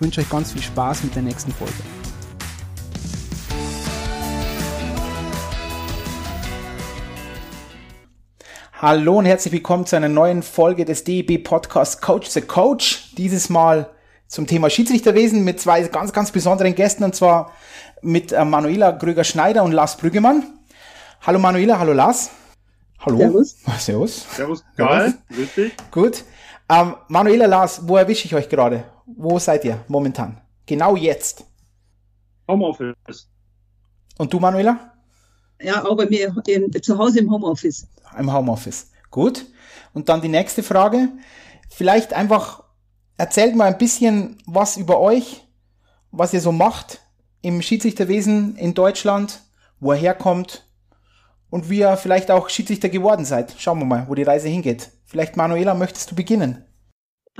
ich wünsche euch ganz viel Spaß mit der nächsten Folge. Hallo und herzlich willkommen zu einer neuen Folge des DEB Podcast Coach the Coach. Dieses Mal zum Thema Schiedsrichterwesen mit zwei ganz, ganz besonderen Gästen und zwar mit äh, Manuela Gröger-Schneider und Lars Brüggemann. Hallo Manuela, hallo Lars. Hallo. Servus. Servus. Servus, Karl. Grüß dich. Gut. Ähm, Manuela, Lars, wo erwische ich euch gerade? Wo seid ihr momentan? Genau jetzt. Homeoffice. Und du, Manuela? Ja, auch bei mir in, zu Hause im Homeoffice. Im Homeoffice. Gut. Und dann die nächste Frage. Vielleicht einfach erzählt mal ein bisschen was über euch, was ihr so macht im Schiedsrichterwesen in Deutschland, wo ihr herkommt und wie ihr vielleicht auch Schiedsrichter geworden seid. Schauen wir mal, wo die Reise hingeht. Vielleicht, Manuela, möchtest du beginnen?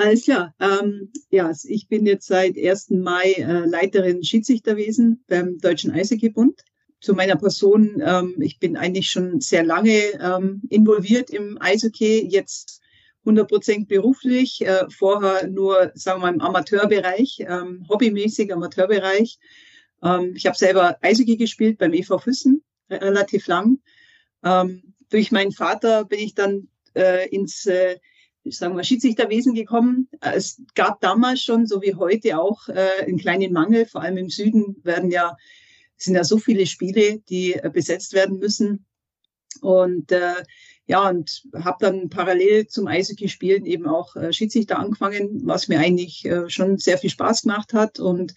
Alles klar. Ähm, ja, ich bin jetzt seit 1. Mai äh, Leiterin Schiedsrichterwesen beim Deutschen Eishockeybund. Zu meiner Person, ähm, ich bin eigentlich schon sehr lange ähm, involviert im Eishockey, jetzt 100 Prozent beruflich, äh, vorher nur, sagen wir mal, im Amateurbereich, ähm, hobbymäßig Amateurbereich. Ähm, ich habe selber Eishockey gespielt beim EV Füssen, relativ lang. Ähm, durch meinen Vater bin ich dann äh, ins äh, ich sage mal, Schiedsrichterwesen gekommen. Es gab damals schon, so wie heute auch, äh, einen kleinen Mangel. Vor allem im Süden werden ja, sind ja so viele Spiele, die äh, besetzt werden müssen. Und äh, ja, und habe dann parallel zum Eishockey-Spielen eben auch äh, Schiedsrichter angefangen, was mir eigentlich äh, schon sehr viel Spaß gemacht hat und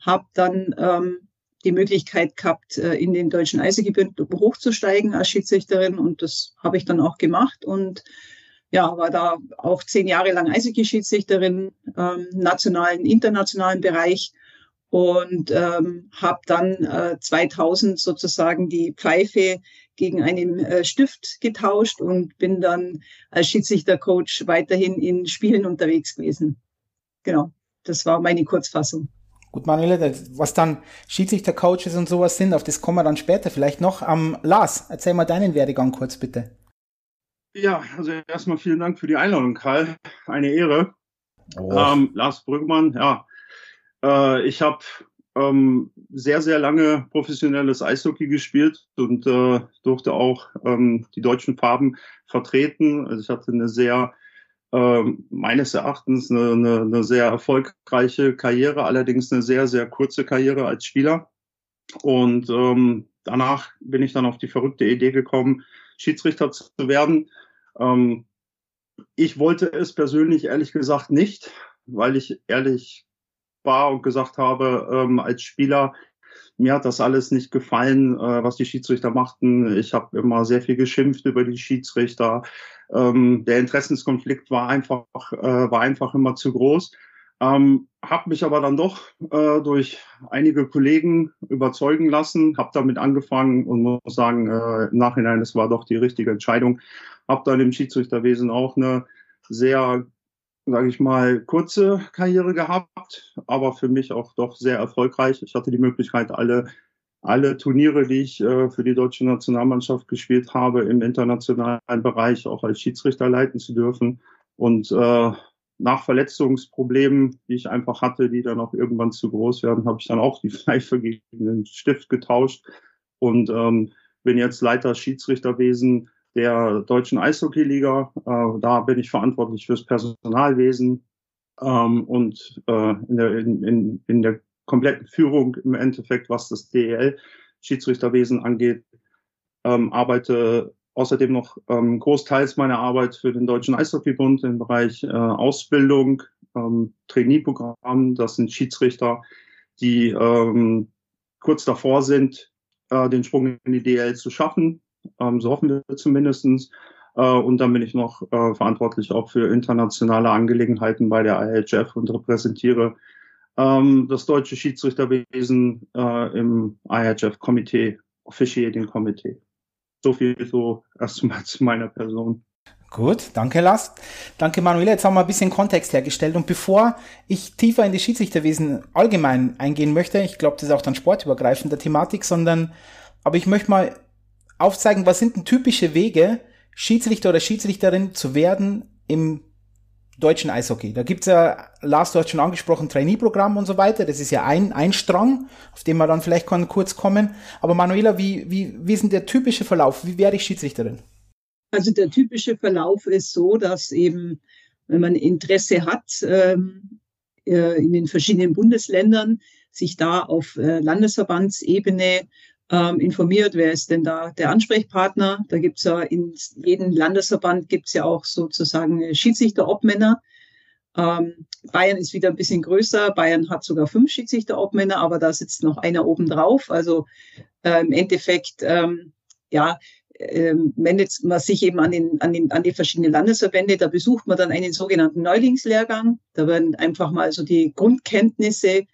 habe dann ähm, die Möglichkeit gehabt, äh, in den deutschen Eishockeybund hochzusteigen als Schiedsrichterin und das habe ich dann auch gemacht und ja, war da auch zehn Jahre lang Eishockey-Schiedsrichterin ähm, nationalen, internationalen Bereich und ähm, habe dann äh, 2000 sozusagen die Pfeife gegen einen äh, Stift getauscht und bin dann als Schiedsrichtercoach weiterhin in Spielen unterwegs gewesen. Genau, das war meine Kurzfassung. Gut, Manuela, was dann Schiedsrichtercoaches und sowas sind, auf das kommen wir dann später vielleicht noch. Ähm, Lars, erzähl mal deinen Werdegang kurz bitte. Ja, also erstmal vielen Dank für die Einladung, Karl. Eine Ehre. Oh. Ähm, Lars Brüggemann, ja. Äh, ich habe ähm, sehr, sehr lange professionelles Eishockey gespielt und äh, durfte auch ähm, die deutschen Farben vertreten. Also ich hatte eine sehr, äh, meines Erachtens, eine, eine, eine sehr erfolgreiche Karriere, allerdings eine sehr, sehr kurze Karriere als Spieler. Und ähm, danach bin ich dann auf die verrückte Idee gekommen, Schiedsrichter zu werden ähm, ich wollte es persönlich ehrlich gesagt nicht, weil ich ehrlich war und gesagt habe, ähm, als Spieler, mir hat das alles nicht gefallen, äh, was die Schiedsrichter machten. Ich habe immer sehr viel geschimpft über die Schiedsrichter. Ähm, der Interessenskonflikt war einfach, äh, war einfach immer zu groß. Ähm, habe mich aber dann doch äh, durch einige Kollegen überzeugen lassen, habe damit angefangen und muss sagen, äh, im Nachhinein, das war doch die richtige Entscheidung. Habe dann im Schiedsrichterwesen auch eine sehr, sage ich mal, kurze Karriere gehabt, aber für mich auch doch sehr erfolgreich. Ich hatte die Möglichkeit, alle alle Turniere, die ich äh, für die deutsche Nationalmannschaft gespielt habe, im internationalen Bereich auch als Schiedsrichter leiten zu dürfen. Und äh, nach Verletzungsproblemen, die ich einfach hatte, die dann auch irgendwann zu groß werden, habe ich dann auch die Pfeife gegen den Stift getauscht und ähm, bin jetzt Leiter Schiedsrichterwesen der deutschen Eishockeyliga. Äh, da bin ich verantwortlich fürs Personalwesen ähm, und äh, in, der, in, in, in der kompletten Führung im Endeffekt, was das DEL Schiedsrichterwesen angeht, ähm, arbeite außerdem noch ähm, großteils meine Arbeit für den Deutschen Eishockeybund im Bereich äh, Ausbildung, ähm, Trainee-Programm. Das sind Schiedsrichter, die ähm, kurz davor sind, äh, den Sprung in die DL zu schaffen. Ähm, so hoffen wir zumindestens. Äh, und dann bin ich noch äh, verantwortlich auch für internationale Angelegenheiten bei der IHF und repräsentiere ähm, das deutsche Schiedsrichterwesen äh, im IHF-Komitee, Officiating Komitee. So viel so erstmal zu meiner Person. Gut, danke Lars. Danke Manuela. Jetzt haben wir ein bisschen Kontext hergestellt. Und bevor ich tiefer in die Schiedsrichterwesen allgemein eingehen möchte, ich glaube, das ist auch dann sportübergreifend der Thematik, sondern, aber ich möchte mal aufzeigen, was sind denn typische Wege, Schiedsrichter oder Schiedsrichterin zu werden im deutschen Eishockey. Da gibt's ja, Lars, du hast schon angesprochen, Trainee-Programm und so weiter. Das ist ja ein, ein Strang, auf den wir dann vielleicht kurz kommen. Aber Manuela, wie, wie, wie ist denn der typische Verlauf? Wie werde ich Schiedsrichterin? Also der typische Verlauf ist so, dass eben, wenn man Interesse hat, ähm, äh, in den verschiedenen Bundesländern, sich da auf äh, Landesverbandsebene ähm, informiert, wer ist denn da der Ansprechpartner. Da gibt's ja in jedem Landesverband gibt's ja auch sozusagen Schiedsrichterobmänner. Ähm, Bayern ist wieder ein bisschen größer. Bayern hat sogar fünf Schiedsrichterobmänner, aber da sitzt noch einer oben drauf. Also äh, im Endeffekt, ähm, ja, ähm, wendet man sich eben an, den, an, den, an die verschiedenen Landesverbände. Da besucht man dann einen sogenannten Neulingslehrgang. Da werden einfach mal so die Grundkenntnisse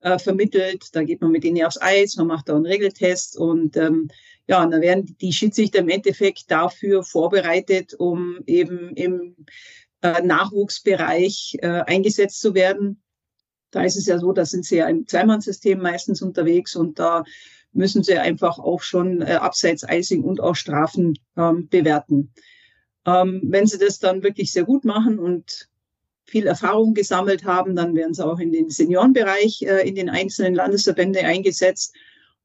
äh, vermittelt. Da geht man mit denen aufs Eis, man macht da einen Regeltest und ähm, ja, und dann werden die Schiedsrichter im Endeffekt dafür vorbereitet, um eben im äh, Nachwuchsbereich äh, eingesetzt zu werden. Da ist es ja so, da sind sie ja im Zweimannsystem meistens unterwegs und da müssen sie einfach auch schon äh, abseits Icing und auch Strafen ähm, bewerten. Ähm, wenn sie das dann wirklich sehr gut machen und viel Erfahrung gesammelt haben, dann werden sie auch in den Seniorenbereich äh, in den einzelnen Landesverbände eingesetzt.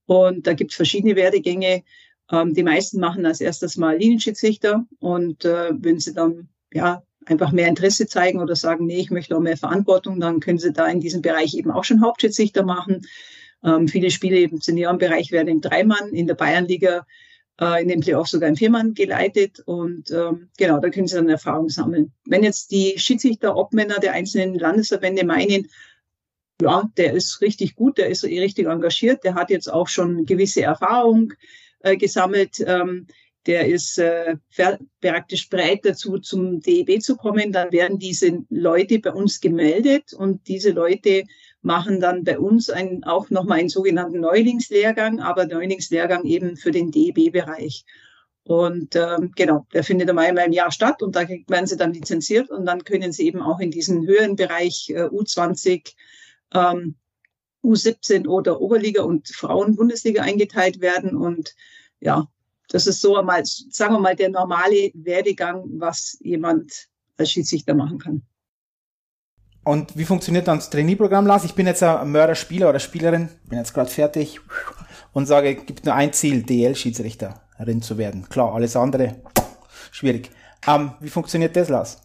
Und da gibt es verschiedene Werdegänge. Ähm, die meisten machen als erstes mal Linienschiedsrichter. Und äh, wenn sie dann ja einfach mehr Interesse zeigen oder sagen, nee, ich möchte auch mehr Verantwortung, dann können sie da in diesem Bereich eben auch schon Hauptschiedsrichter machen. Ähm, viele Spiele im Seniorenbereich werden in Dreimann, in der Bayernliga äh, in dem Playoff sogar in Firmen geleitet und ähm, genau, da können Sie dann Erfahrung sammeln. Wenn jetzt die Schiedsrichter, Obmänner der einzelnen Landesverbände meinen, ja, der ist richtig gut, der ist richtig engagiert, der hat jetzt auch schon gewisse Erfahrung äh, gesammelt, ähm, der ist äh, praktisch bereit dazu, zum DEB zu kommen, dann werden diese Leute bei uns gemeldet und diese Leute machen dann bei uns ein, auch nochmal einen sogenannten Neulingslehrgang, aber Neulingslehrgang eben für den DEB-Bereich. Und ähm, genau, der findet einmal im Jahr statt und da werden sie dann lizenziert und dann können sie eben auch in diesen höheren Bereich äh, U20, ähm, U17 oder Oberliga und Frauen-Bundesliga eingeteilt werden. Und ja, das ist so einmal, sagen wir mal, der normale Werdegang, was jemand als Schiedsrichter machen kann. Und wie funktioniert dann das Trainee-Programm, Lars? Ich bin jetzt ein Mörderspieler oder Spielerin, bin jetzt gerade fertig und sage, es gibt nur ein Ziel, DL-Schiedsrichterin zu werden. Klar, alles andere schwierig. Ähm, wie funktioniert das, Lars?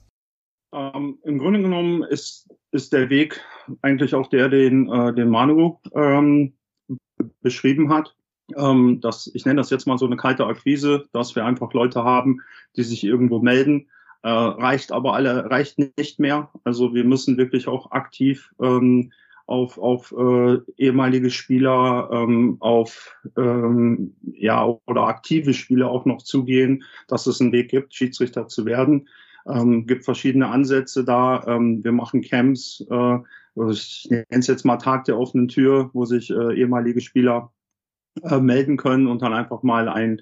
Ähm, Im Grunde genommen ist, ist der Weg eigentlich auch der, den, äh, den Manu ähm, beschrieben hat. Ähm, dass, ich nenne das jetzt mal so eine kalte Akquise, dass wir einfach Leute haben, die sich irgendwo melden äh, reicht aber alle, reicht nicht mehr. Also wir müssen wirklich auch aktiv ähm, auf, auf äh, ehemalige Spieler, ähm, auf ähm, ja oder aktive Spieler auch noch zugehen, dass es einen Weg gibt, Schiedsrichter zu werden. Ähm, gibt verschiedene Ansätze da. Ähm, wir machen Camps, äh, ich nenne es jetzt mal Tag der offenen Tür, wo sich äh, ehemalige Spieler äh, melden können und dann einfach mal ein,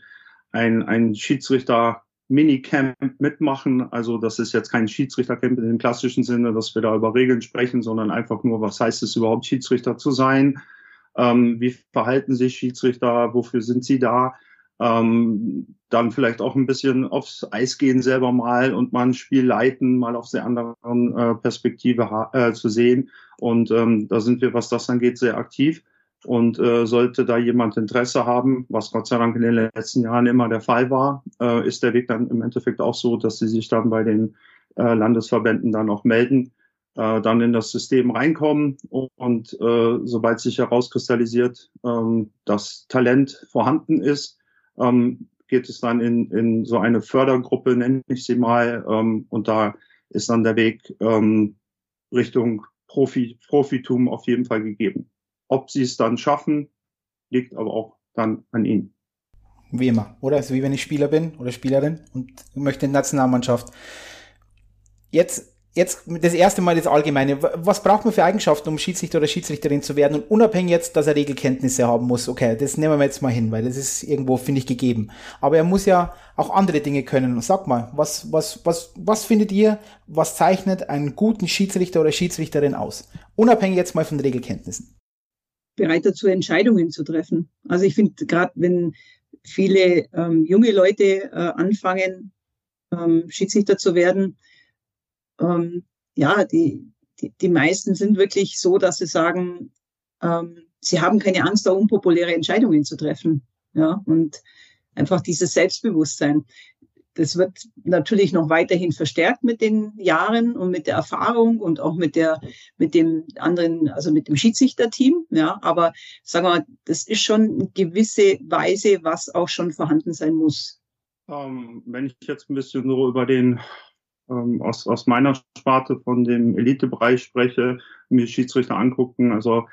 ein, ein Schiedsrichter Minicamp mitmachen. Also das ist jetzt kein Schiedsrichtercamp in dem klassischen Sinne, dass wir da über Regeln sprechen, sondern einfach nur, was heißt es überhaupt, Schiedsrichter zu sein? Ähm, wie verhalten sich Schiedsrichter? Wofür sind sie da? Ähm, dann vielleicht auch ein bisschen aufs Eis gehen selber mal und mal ein Spiel leiten, mal auf sehr anderen äh, Perspektive äh, zu sehen. Und ähm, da sind wir, was das angeht, sehr aktiv. Und äh, sollte da jemand Interesse haben, was Gott sei Dank in den letzten Jahren immer der Fall war, äh, ist der Weg dann im Endeffekt auch so, dass sie sich dann bei den äh, Landesverbänden dann auch melden, äh, dann in das System reinkommen und äh, sobald sich herauskristallisiert, ähm, dass Talent vorhanden ist, ähm, geht es dann in, in so eine Fördergruppe, nenne ich sie mal, ähm, und da ist dann der Weg ähm, Richtung Profi, Profitum auf jeden Fall gegeben. Ob sie es dann schaffen, liegt aber auch dann an ihnen. Wie immer, oder? Also wie wenn ich Spieler bin oder Spielerin und möchte in die Nationalmannschaft. Jetzt, jetzt das erste Mal das Allgemeine. Was braucht man für Eigenschaften, um Schiedsrichter oder Schiedsrichterin zu werden? Und unabhängig jetzt, dass er Regelkenntnisse haben muss, okay, das nehmen wir jetzt mal hin, weil das ist irgendwo, finde ich, gegeben. Aber er muss ja auch andere Dinge können. Sag mal, was, was, was, was findet ihr, was zeichnet einen guten Schiedsrichter oder Schiedsrichterin aus? Unabhängig jetzt mal von Regelkenntnissen. Bereit dazu, Entscheidungen zu treffen. Also ich finde, gerade wenn viele ähm, junge Leute äh, anfangen, ähm, Schiedsrichter zu werden, ähm, ja, die, die, die meisten sind wirklich so, dass sie sagen, ähm, sie haben keine Angst, da unpopuläre Entscheidungen zu treffen. Ja, und einfach dieses Selbstbewusstsein. Das wird natürlich noch weiterhin verstärkt mit den Jahren und mit der Erfahrung und auch mit der, mit dem anderen, also mit dem Schiedsrichterteam. Ja, aber sagen wir, das ist schon eine gewisse Weise, was auch schon vorhanden sein muss. Ähm, wenn ich jetzt ein bisschen so über den ähm, aus, aus meiner Sparte von dem Elitebereich spreche, mir Schiedsrichter angucken. Also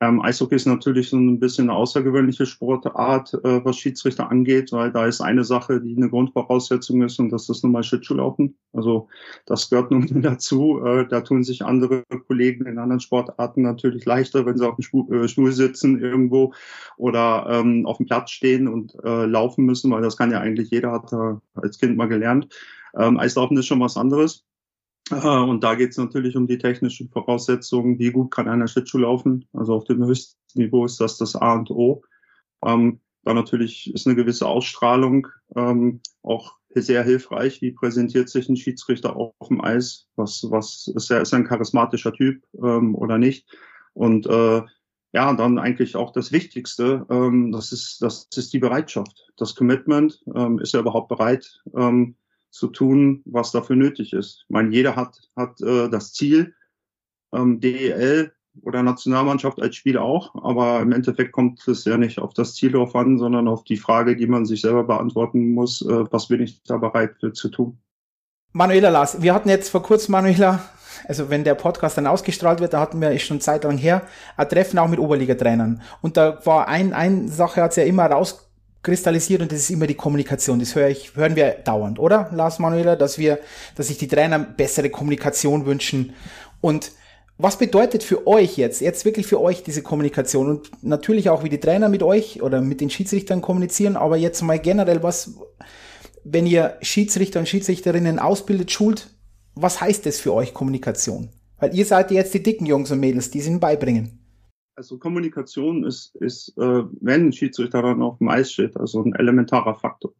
ähm, Eishockey ist natürlich so ein bisschen eine außergewöhnliche Sportart, äh, was Schiedsrichter angeht, weil da ist eine Sache, die eine Grundvoraussetzung ist und das ist nun mal Schlittschuhlaufen. Also das gehört nun dazu. Äh, da tun sich andere Kollegen in anderen Sportarten natürlich leichter, wenn sie auf dem Stuhl, äh, Stuhl sitzen irgendwo oder ähm, auf dem Platz stehen und äh, laufen müssen, weil das kann ja eigentlich jeder, hat als Kind mal gelernt. Ähm, Eislaufen ist schon was anderes. Äh, und da geht es natürlich um die technischen Voraussetzungen. Wie gut kann einer Schlittschuh laufen? Also auf dem höchsten Niveau ist das das A und O. Ähm, da natürlich ist eine gewisse Ausstrahlung ähm, auch sehr hilfreich. Wie präsentiert sich ein Schiedsrichter auf dem Eis? Was, was ist er, ist er ein charismatischer Typ ähm, oder nicht? Und äh, ja, dann eigentlich auch das Wichtigste, ähm, das ist, das ist die Bereitschaft, das Commitment. Ähm, ist er überhaupt bereit, ähm, zu tun, was dafür nötig ist. Ich meine, jeder hat, hat äh, das Ziel, ähm, DEL oder Nationalmannschaft als Spieler auch, aber im Endeffekt kommt es ja nicht auf das Ziel drauf an, sondern auf die Frage, die man sich selber beantworten muss, äh, was bin ich da bereit für zu tun. Manuela Lars, wir hatten jetzt vor kurzem, Manuela, also wenn der Podcast dann ausgestrahlt wird, da hatten wir, schon Zeit lang her, ein Treffen auch mit Oberligatrainern. Und da war ein, ein Sache, hat es ja immer raus kristallisiert und das ist immer die Kommunikation. Das höre ich, hören wir dauernd, oder, Lars Manuela, dass wir, dass sich die Trainer bessere Kommunikation wünschen. Und was bedeutet für euch jetzt, jetzt wirklich für euch diese Kommunikation und natürlich auch wie die Trainer mit euch oder mit den Schiedsrichtern kommunizieren, aber jetzt mal generell was, wenn ihr Schiedsrichter und Schiedsrichterinnen ausbildet, schult, was heißt das für euch Kommunikation? Weil ihr seid jetzt die dicken Jungs und Mädels, die es ihnen beibringen also Kommunikation ist, ist äh, wenn ein Schiedsrichter dann auf dem Eis steht, also ein elementarer Faktor.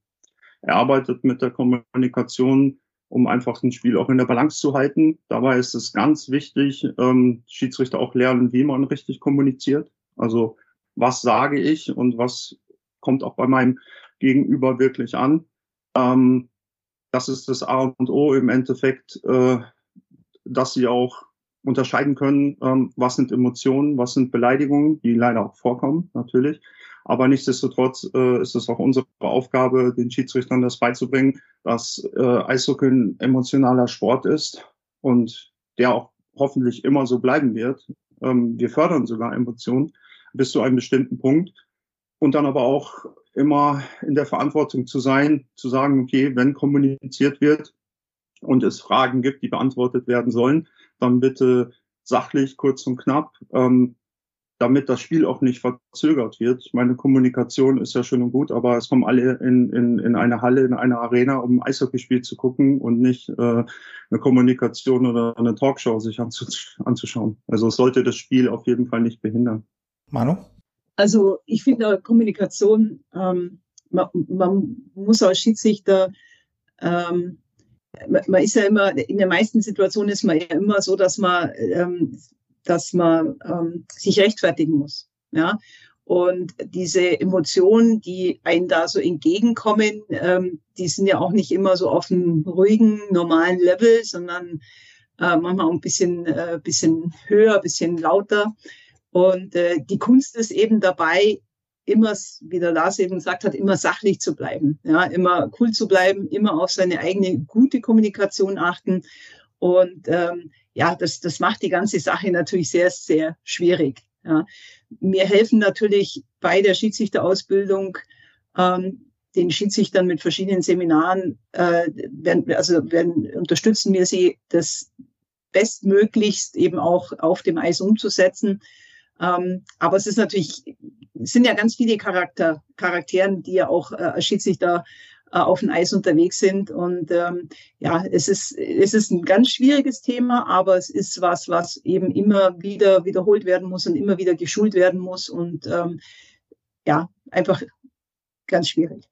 Er arbeitet mit der Kommunikation, um einfach ein Spiel auch in der Balance zu halten. Dabei ist es ganz wichtig, ähm, Schiedsrichter auch lernen, wie man richtig kommuniziert. Also was sage ich und was kommt auch bei meinem Gegenüber wirklich an. Ähm, das ist das A und O im Endeffekt, äh, dass sie auch unterscheiden können, ähm, was sind Emotionen, was sind Beleidigungen, die leider auch vorkommen, natürlich. Aber nichtsdestotrotz äh, ist es auch unsere Aufgabe, den Schiedsrichtern das beizubringen, dass äh, Eishockey ein emotionaler Sport ist und der auch hoffentlich immer so bleiben wird. Ähm, wir fördern sogar Emotionen bis zu einem bestimmten Punkt und dann aber auch immer in der Verantwortung zu sein, zu sagen, okay, wenn kommuniziert wird und es Fragen gibt, die beantwortet werden sollen, dann bitte sachlich, kurz und knapp, ähm, damit das Spiel auch nicht verzögert wird. Ich meine, Kommunikation ist ja schön und gut, aber es kommen alle in, in, in eine Halle, in eine Arena, um ein Eishockeyspiel zu gucken und nicht äh, eine Kommunikation oder eine Talkshow sich anzuschauen. Also es sollte das Spiel auf jeden Fall nicht behindern. Manu? Also ich finde Kommunikation, ähm, man, man muss als Schiedsrichter ähm, man ist ja immer, in den meisten Situationen ist man ja immer so, dass man, ähm, dass man ähm, sich rechtfertigen muss. Ja. Und diese Emotionen, die einen da so entgegenkommen, ähm, die sind ja auch nicht immer so auf einem ruhigen, normalen Level, sondern äh, manchmal auch ein bisschen, äh, bisschen höher, bisschen lauter. Und äh, die Kunst ist eben dabei, immer, wie der Lars eben gesagt hat, immer sachlich zu bleiben, ja, immer cool zu bleiben, immer auf seine eigene gute Kommunikation achten. Und ähm, ja, das, das macht die ganze Sache natürlich sehr, sehr schwierig. Ja. Mir helfen natürlich bei der Schiedsrichterausbildung ähm, den Schiedsrichtern mit verschiedenen Seminaren, äh, werden, also werden, unterstützen wir sie, das bestmöglichst eben auch auf dem Eis umzusetzen. Ähm, aber es ist natürlich, es sind ja ganz viele Charakter, Charakteren, die ja auch äh, Schiedsrichter äh, auf dem Eis unterwegs sind. Und ähm, ja, es ist, es ist ein ganz schwieriges Thema, aber es ist was, was eben immer wieder wiederholt werden muss und immer wieder geschult werden muss. Und ähm, ja, einfach ganz schwierig.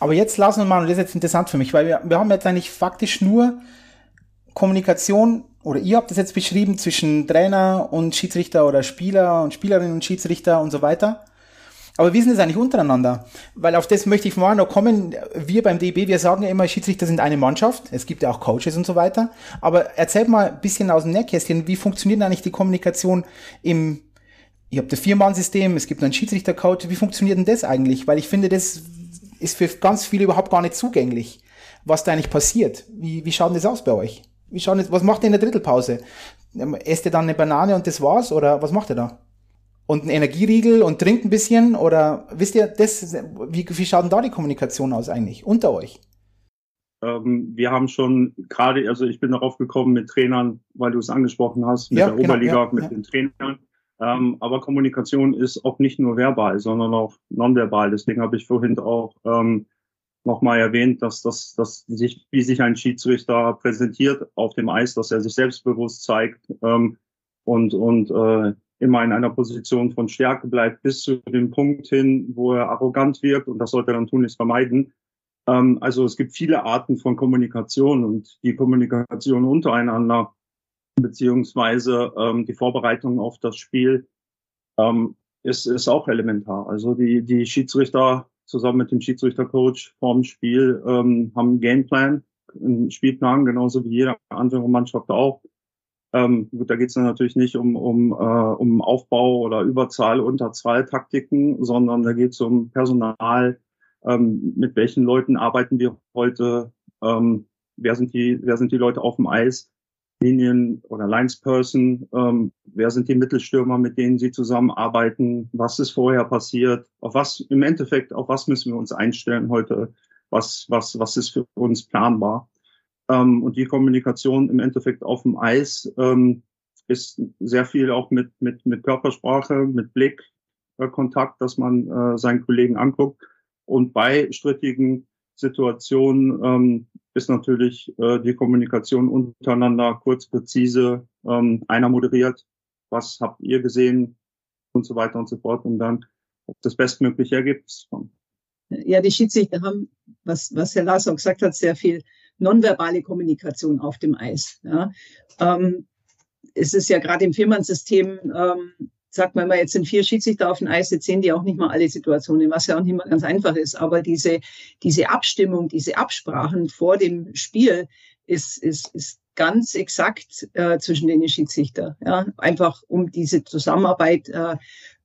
Aber jetzt lassen wir mal, und das ist jetzt interessant für mich, weil wir, wir haben jetzt eigentlich faktisch nur Kommunikation, oder ihr habt das jetzt beschrieben, zwischen Trainer und Schiedsrichter oder Spieler und Spielerinnen und Schiedsrichter und so weiter. Aber wie ist es eigentlich untereinander? Weil auf das möchte ich mal noch kommen. Wir beim DB, wir sagen ja immer, Schiedsrichter sind eine Mannschaft. Es gibt ja auch Coaches und so weiter. Aber erzählt mal ein bisschen aus dem Nähkästchen, wie funktioniert eigentlich die Kommunikation im, ihr habt das Vier-Mann-System, es gibt einen Schiedsrichter-Coach. Wie funktioniert denn das eigentlich? Weil ich finde, das ist für ganz viele überhaupt gar nicht zugänglich, was da eigentlich passiert. Wie, wie schaut denn das aus bei euch? Wie schaut das, was macht ihr in der Drittelpause? Esst ihr dann eine Banane und das war's? Oder was macht ihr da? Und einen Energieriegel und trinkt ein bisschen oder wisst ihr, das, wie, wie schaut denn da die Kommunikation aus eigentlich unter euch? Ähm, wir haben schon gerade, also ich bin darauf gekommen mit Trainern, weil du es angesprochen hast, mit ja, der genau, Oberliga, ja, mit ja. den Trainern. Ähm, aber Kommunikation ist auch nicht nur verbal, sondern auch nonverbal. Deswegen habe ich vorhin auch ähm, nochmal erwähnt, dass das, dass sich, wie sich ein Schiedsrichter präsentiert auf dem Eis, dass er sich selbstbewusst zeigt ähm, und und äh, immer in einer Position von Stärke bleibt, bis zu dem Punkt hin, wo er arrogant wirkt und das sollte er dann tunlichst vermeiden. Ähm, also es gibt viele Arten von Kommunikation und die Kommunikation untereinander beziehungsweise ähm, die Vorbereitung auf das Spiel ähm, ist, ist auch elementar. Also die, die Schiedsrichter zusammen mit dem Schiedsrichtercoach vorm Spiel ähm, haben einen Gameplan, einen Spielplan, genauso wie jede andere Mannschaft auch. Ähm, gut, da geht es natürlich nicht um, um, äh, um Aufbau oder Überzahl, Unterzahl Taktiken, sondern da geht es um Personal, ähm, mit welchen Leuten arbeiten wir heute, ähm, wer sind die, wer sind die Leute auf dem Eis, Linien oder Linesperson, ähm, wer sind die Mittelstürmer, mit denen sie zusammenarbeiten, was ist vorher passiert, auf was im Endeffekt, auf was müssen wir uns einstellen heute, was, was, was ist für uns planbar. Ähm, und die Kommunikation im Endeffekt auf dem Eis ähm, ist sehr viel auch mit, mit, mit Körpersprache, mit Blick, äh, dass man äh, seinen Kollegen anguckt. Und bei strittigen Situationen ähm, ist natürlich äh, die Kommunikation untereinander kurz, präzise. Ähm, einer moderiert, was habt ihr gesehen und so weiter und so fort, um dann das bestmögliche Ergebnis. Ja, die Schiedsrichter haben, was, was Herr Lars auch gesagt hat, sehr viel nonverbale Kommunikation auf dem Eis. Ja. Ähm, es ist ja gerade im Firmensystem, ähm, sagt man immer, jetzt sind vier Schiedsrichter auf dem Eis, jetzt sehen die auch nicht mal alle Situationen, was ja auch nicht mal ganz einfach ist. Aber diese, diese Abstimmung, diese Absprachen vor dem Spiel ist, ist, ist ganz exakt äh, zwischen den Schiedsrichter. Ja? Einfach um diese Zusammenarbeit äh,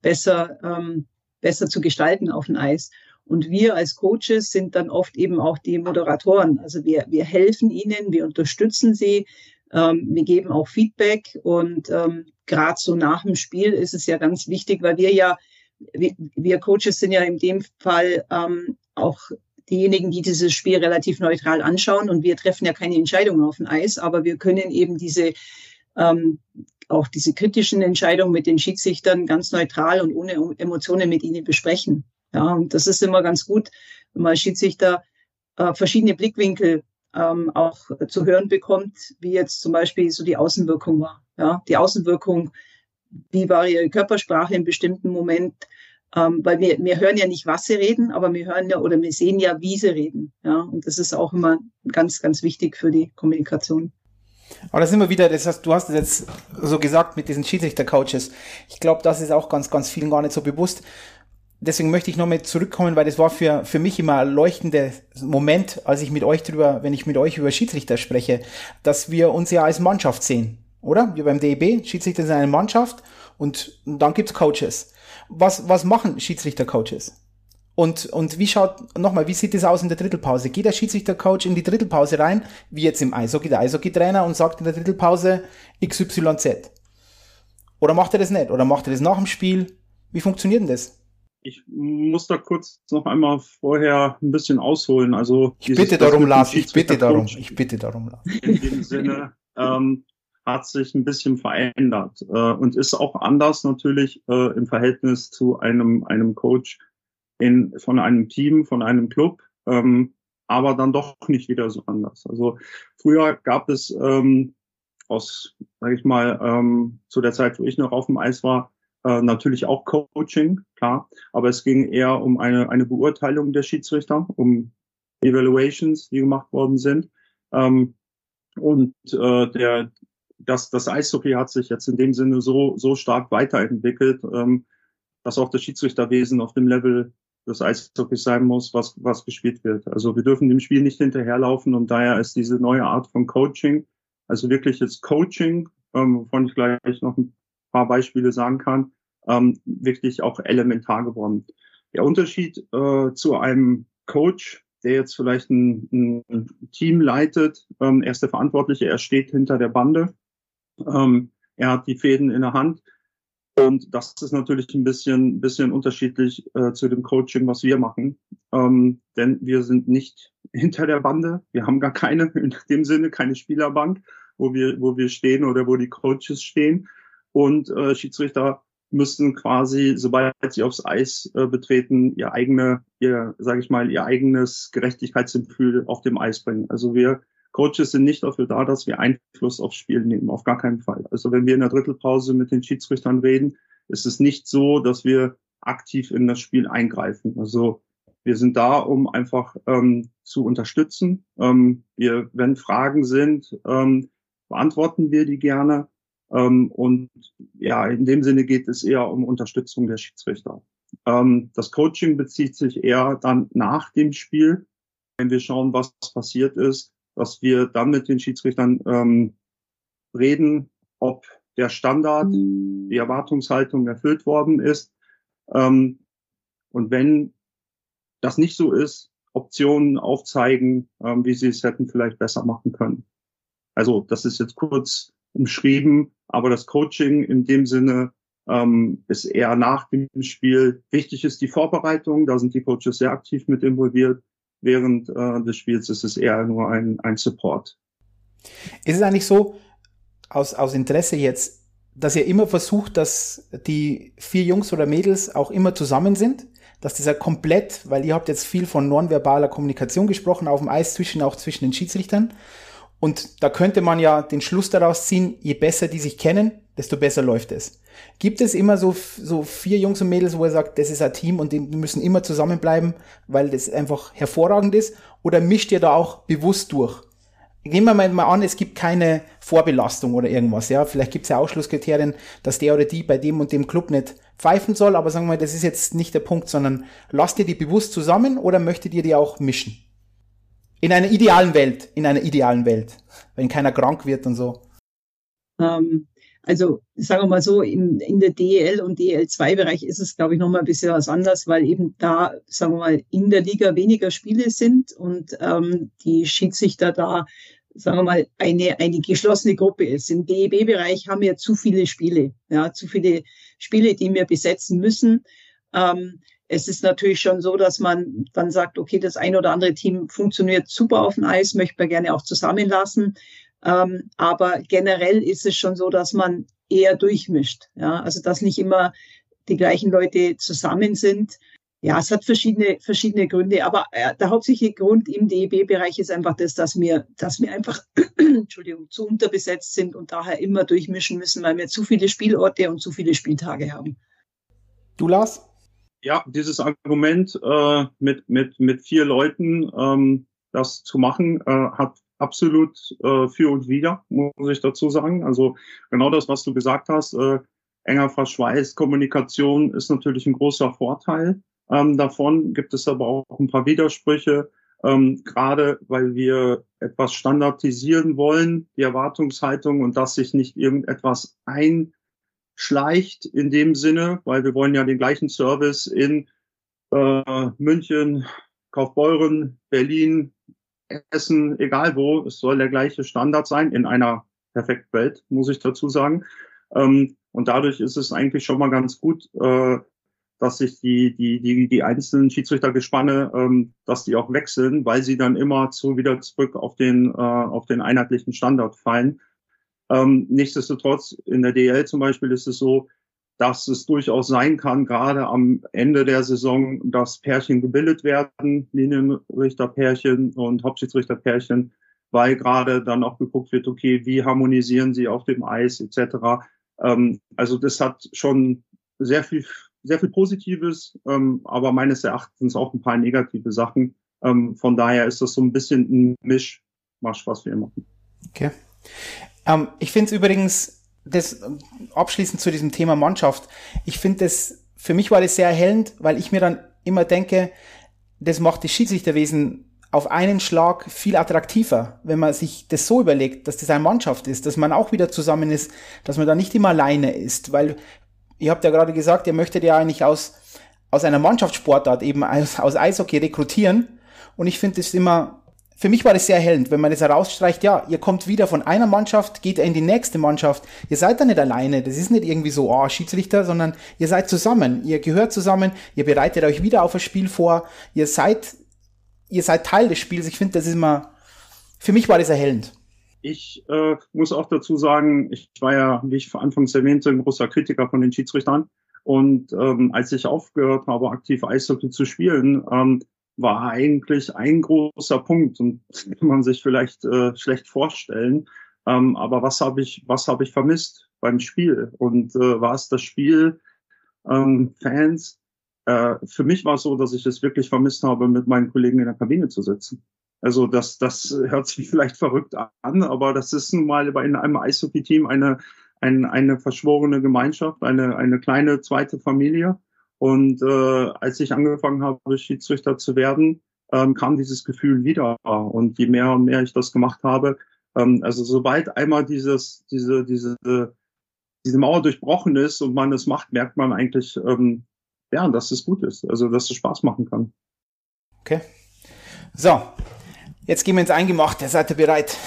besser, ähm, besser zu gestalten auf dem Eis. Und wir als Coaches sind dann oft eben auch die Moderatoren. Also wir, wir helfen ihnen, wir unterstützen sie, ähm, wir geben auch Feedback. Und ähm, gerade so nach dem Spiel ist es ja ganz wichtig, weil wir ja, wir, wir Coaches sind ja in dem Fall ähm, auch diejenigen, die dieses Spiel relativ neutral anschauen. Und wir treffen ja keine Entscheidungen auf dem Eis, aber wir können eben diese ähm, auch diese kritischen Entscheidungen mit den Schiedsrichtern ganz neutral und ohne Emotionen mit ihnen besprechen. Ja, und das ist immer ganz gut, wenn man Schiedsrichter äh, verschiedene Blickwinkel ähm, auch zu hören bekommt, wie jetzt zum Beispiel so die Außenwirkung war. Ja, die Außenwirkung, wie war ihre Körpersprache im bestimmten Moment, ähm, weil wir, wir hören ja nicht, was sie reden, aber wir hören ja oder wir sehen ja, wie sie reden. Ja, und das ist auch immer ganz, ganz wichtig für die Kommunikation. Aber das ist immer wieder, das heißt, du hast es jetzt so gesagt mit diesen Schiedsrichter-Coaches. Ich glaube, das ist auch ganz, ganz vielen gar nicht so bewusst deswegen möchte ich nochmal zurückkommen, weil das war für, für mich immer ein leuchtender Moment, als ich mit euch drüber, wenn ich mit euch über Schiedsrichter spreche, dass wir uns ja als Mannschaft sehen, oder? Wir beim DEB, Schiedsrichter sind eine Mannschaft und dann gibt's Coaches. Was, was machen Schiedsrichter-Coaches? Und, und wie schaut, nochmal, wie sieht das aus in der Drittelpause? Geht der Schiedsrichter-Coach in die Drittelpause rein, wie jetzt im Eishockey, der Eishockey-Trainer und sagt in der Drittelpause XYZ? Oder macht er das nicht? Oder macht er das nach dem Spiel? Wie funktioniert denn das? Ich muss da kurz noch einmal vorher ein bisschen ausholen. Also ich bitte darum, Lars, ich bitte darum, ich bitte darum, Lars. In dem Sinne, ähm, hat sich ein bisschen verändert äh, und ist auch anders natürlich äh, im Verhältnis zu einem, einem Coach in, von einem Team, von einem Club, ähm, aber dann doch nicht wieder so anders. Also früher gab es ähm, aus, sage ich mal, ähm, zu der Zeit, wo ich noch auf dem Eis war, äh, natürlich auch Coaching, klar, aber es ging eher um eine, eine Beurteilung der Schiedsrichter, um Evaluations, die gemacht worden sind. Ähm, und äh, der, das, das Eishockey hat sich jetzt in dem Sinne so, so stark weiterentwickelt, ähm, dass auch das Schiedsrichterwesen auf dem Level des Eishockeys sein muss, was, was gespielt wird. Also wir dürfen dem Spiel nicht hinterherlaufen und daher ist diese neue Art von Coaching, also wirklich jetzt Coaching, ähm, wovon ich gleich noch ein paar Beispiele sagen kann, ähm, wirklich auch elementar geworden. Der Unterschied äh, zu einem Coach, der jetzt vielleicht ein, ein Team leitet, ähm, er ist der Verantwortliche, er steht hinter der Bande, ähm, er hat die Fäden in der Hand. Und das ist natürlich ein bisschen, bisschen unterschiedlich äh, zu dem Coaching, was wir machen. Ähm, denn wir sind nicht hinter der Bande. Wir haben gar keine, in dem Sinne, keine Spielerbank, wo wir, wo wir stehen oder wo die Coaches stehen. Und äh, Schiedsrichter müssen quasi, sobald sie aufs Eis äh, betreten, ihr eigene, ihr, sage ich mal, ihr eigenes Gerechtigkeitsgefühl auf dem Eis bringen. Also wir Coaches sind nicht dafür da, dass wir Einfluss aufs Spiel nehmen, auf gar keinen Fall. Also wenn wir in der Drittelpause mit den Schiedsrichtern reden, ist es nicht so, dass wir aktiv in das Spiel eingreifen. Also wir sind da, um einfach ähm, zu unterstützen. Ähm, wir, wenn Fragen sind, ähm, beantworten wir die gerne. Ähm, und ja, in dem Sinne geht es eher um Unterstützung der Schiedsrichter. Ähm, das Coaching bezieht sich eher dann nach dem Spiel, wenn wir schauen, was passiert ist, dass wir dann mit den Schiedsrichtern ähm, reden, ob der Standard, die Erwartungshaltung erfüllt worden ist. Ähm, und wenn das nicht so ist, Optionen aufzeigen, ähm, wie sie es hätten vielleicht besser machen können. Also das ist jetzt kurz umschrieben, aber das Coaching in dem Sinne ähm, ist eher nach dem Spiel. Wichtig ist die Vorbereitung, da sind die Coaches sehr aktiv mit involviert während äh, des Spiels ist es eher nur ein, ein Support. Ist es eigentlich so, aus, aus Interesse jetzt, dass ihr immer versucht, dass die vier Jungs oder Mädels auch immer zusammen sind? Dass dieser komplett, weil ihr habt jetzt viel von nonverbaler Kommunikation gesprochen, auf dem Eis zwischen, auch zwischen den Schiedsrichtern. Und da könnte man ja den Schluss daraus ziehen, je besser die sich kennen, desto besser läuft es. Gibt es immer so, so vier Jungs und Mädels, wo er sagt, das ist ein Team und die müssen immer zusammenbleiben, weil das einfach hervorragend ist? Oder mischt ihr da auch bewusst durch? Nehmen wir mal an, es gibt keine Vorbelastung oder irgendwas, ja. Vielleicht gibt es ja Ausschlusskriterien, dass der oder die bei dem und dem Club nicht pfeifen soll, aber sagen wir mal, das ist jetzt nicht der Punkt, sondern lasst ihr die bewusst zusammen oder möchtet ihr die auch mischen? In einer idealen Welt, in einer idealen Welt, wenn keiner krank wird und so. Ähm, also sagen wir mal so, in, in der DEL und DEL2-Bereich ist es, glaube ich, nochmal ein bisschen was anderes, weil eben da, sagen wir mal, in der Liga weniger Spiele sind und ähm, die Schiedsrichter da, sagen wir mal, eine, eine geschlossene Gruppe ist. Im DEB-Bereich haben wir zu viele Spiele, ja, zu viele Spiele, die wir besetzen müssen. Ähm, es ist natürlich schon so, dass man dann sagt, okay, das ein oder andere Team funktioniert super auf dem Eis, möchte man gerne auch zusammenlassen. Ähm, aber generell ist es schon so, dass man eher durchmischt. Ja, also dass nicht immer die gleichen Leute zusammen sind. Ja, es hat verschiedene, verschiedene Gründe, aber äh, der hauptsächliche Grund im DEB-Bereich ist einfach das, dass wir, dass wir einfach, Entschuldigung, zu unterbesetzt sind und daher immer durchmischen müssen, weil wir zu viele Spielorte und zu viele Spieltage haben. Du, Lars? Ja, dieses Argument äh, mit, mit, mit vier Leuten, ähm, das zu machen, äh, hat absolut äh, für und wider, muss ich dazu sagen. Also genau das, was du gesagt hast, äh, enger Verschweiß, Kommunikation ist natürlich ein großer Vorteil. Ähm, davon gibt es aber auch ein paar Widersprüche, ähm, gerade weil wir etwas standardisieren wollen, die Erwartungshaltung und dass sich nicht irgendetwas einschleicht in dem Sinne, weil wir wollen ja den gleichen Service in äh, München, Kaufbeuren, Berlin, Essen, egal wo, es soll der gleiche Standard sein in einer perfekten Welt, muss ich dazu sagen. Ähm, und dadurch ist es eigentlich schon mal ganz gut, äh, dass sich die, die, die, die einzelnen Schiedsrichtergespanne, ähm, dass die auch wechseln, weil sie dann immer zu wieder zurück auf den, äh, auf den einheitlichen Standard fallen. Ähm, nichtsdestotrotz, in der DL zum Beispiel ist es so, dass es durchaus sein kann, gerade am Ende der Saison, dass Pärchen gebildet werden, Linienrichterpärchen und Hauptschiedsrichterpärchen, weil gerade dann auch geguckt wird, okay, wie harmonisieren sie auf dem Eis etc. Ähm, also das hat schon sehr viel, sehr viel Positives, ähm, aber meines Erachtens auch ein paar negative Sachen. Ähm, von daher ist das so ein bisschen ein Mischmasch, was wir machen. Okay. Ähm, ich finde es übrigens das abschließend zu diesem Thema Mannschaft. Ich finde das, für mich war das sehr erhellend, weil ich mir dann immer denke, das macht das Schiedsrichterwesen auf einen Schlag viel attraktiver, wenn man sich das so überlegt, dass das eine Mannschaft ist, dass man auch wieder zusammen ist, dass man da nicht immer alleine ist, weil ihr habt ja gerade gesagt, ihr möchtet ja eigentlich aus, aus einer Mannschaftssportart eben aus, aus Eishockey rekrutieren und ich finde das immer für mich war das sehr erhellend, wenn man das herausstreicht, ja, ihr kommt wieder von einer Mannschaft, geht in die nächste Mannschaft. Ihr seid da nicht alleine. Das ist nicht irgendwie so, oh, Schiedsrichter, sondern ihr seid zusammen. Ihr gehört zusammen. Ihr bereitet euch wieder auf ein Spiel vor. Ihr seid, ihr seid Teil des Spiels. Ich finde, das ist immer, für mich war das erhellend. Ich äh, muss auch dazu sagen, ich war ja, wie ich anfangs erwähnte, ein großer Kritiker von den Schiedsrichtern. Und ähm, als ich aufgehört habe, aktiv Eishockey zu spielen, ähm, war eigentlich ein großer Punkt und kann man sich vielleicht äh, schlecht vorstellen. Ähm, aber was habe ich, was habe ich vermisst beim Spiel? Und äh, war es das Spiel, ähm, Fans? Äh, für mich war es so, dass ich es wirklich vermisst habe, mit meinen Kollegen in der Kabine zu sitzen. Also das, das hört sich vielleicht verrückt an, aber das ist nun mal bei einem Eishockey-Team eine, eine, eine verschworene Gemeinschaft, eine, eine kleine zweite Familie. Und äh, als ich angefangen habe, Schiedsrichter zu werden, ähm, kam dieses Gefühl wieder. Und je mehr und mehr ich das gemacht habe, ähm, also sobald einmal dieses, diese, diese, diese Mauer durchbrochen ist und man es macht, merkt man eigentlich, ähm, ja, dass es gut ist. Also dass es Spaß machen kann. Okay. So, jetzt gehen wir ins Eingemachte. Seid ihr bereit?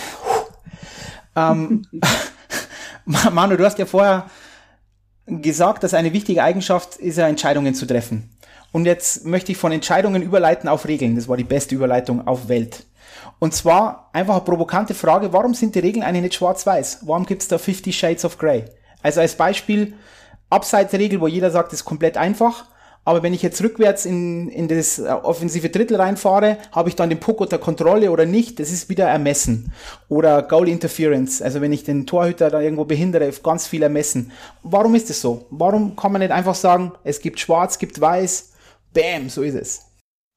ähm, Manu, du hast ja vorher gesagt, dass eine wichtige Eigenschaft ist ja, Entscheidungen zu treffen. Und jetzt möchte ich von Entscheidungen überleiten auf Regeln. Das war die beste Überleitung auf Welt. Und zwar einfach eine provokante Frage, warum sind die Regeln eigentlich nicht schwarz-weiß? Warum gibt es da 50 Shades of Grey? Also als Beispiel, Abseitsregel, wo jeder sagt, ist komplett einfach. Aber wenn ich jetzt rückwärts in, in das äh, offensive Drittel reinfahre, habe ich dann den Puck unter Kontrolle oder nicht? Das ist wieder ermessen. Oder Goal Interference, also wenn ich den Torhüter da irgendwo behindere, ganz viel ermessen. Warum ist das so? Warum kann man nicht einfach sagen, es gibt schwarz, gibt weiß, bam, so ist es.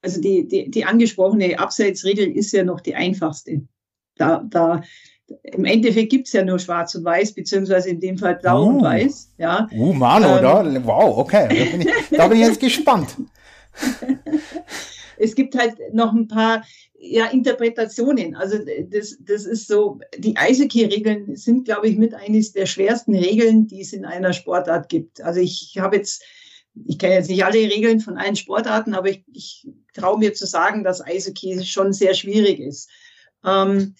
Also die, die, die angesprochene Abseitsregel ist ja noch die einfachste. Da, da, im Endeffekt gibt es ja nur schwarz und weiß, beziehungsweise in dem Fall blau oh. und weiß. Ja. Uh, Manu, ähm, da, wow, okay. Da bin, ich, da bin ich jetzt gespannt. es gibt halt noch ein paar ja, Interpretationen. Also das, das ist so, die Eishockey-Regeln sind, glaube ich, mit eines der schwersten Regeln, die es in einer Sportart gibt. Also ich habe jetzt, ich kenne jetzt nicht alle Regeln von allen Sportarten, aber ich, ich traue mir zu sagen, dass Eishockey schon sehr schwierig ist. Ähm,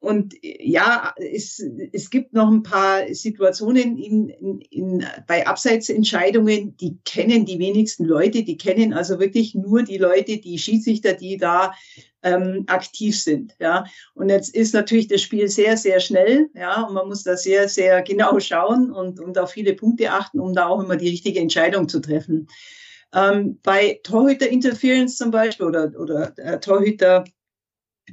und ja, es, es gibt noch ein paar Situationen in, in, in, bei Abseitsentscheidungen, die kennen die wenigsten Leute, die kennen also wirklich nur die Leute, die Schiedsrichter, die da ähm, aktiv sind. Ja. Und jetzt ist natürlich das Spiel sehr, sehr schnell, ja, und man muss da sehr, sehr genau schauen und, und auf viele Punkte achten, um da auch immer die richtige Entscheidung zu treffen. Ähm, bei Torhüter-Interference zum Beispiel oder, oder äh, Torhüter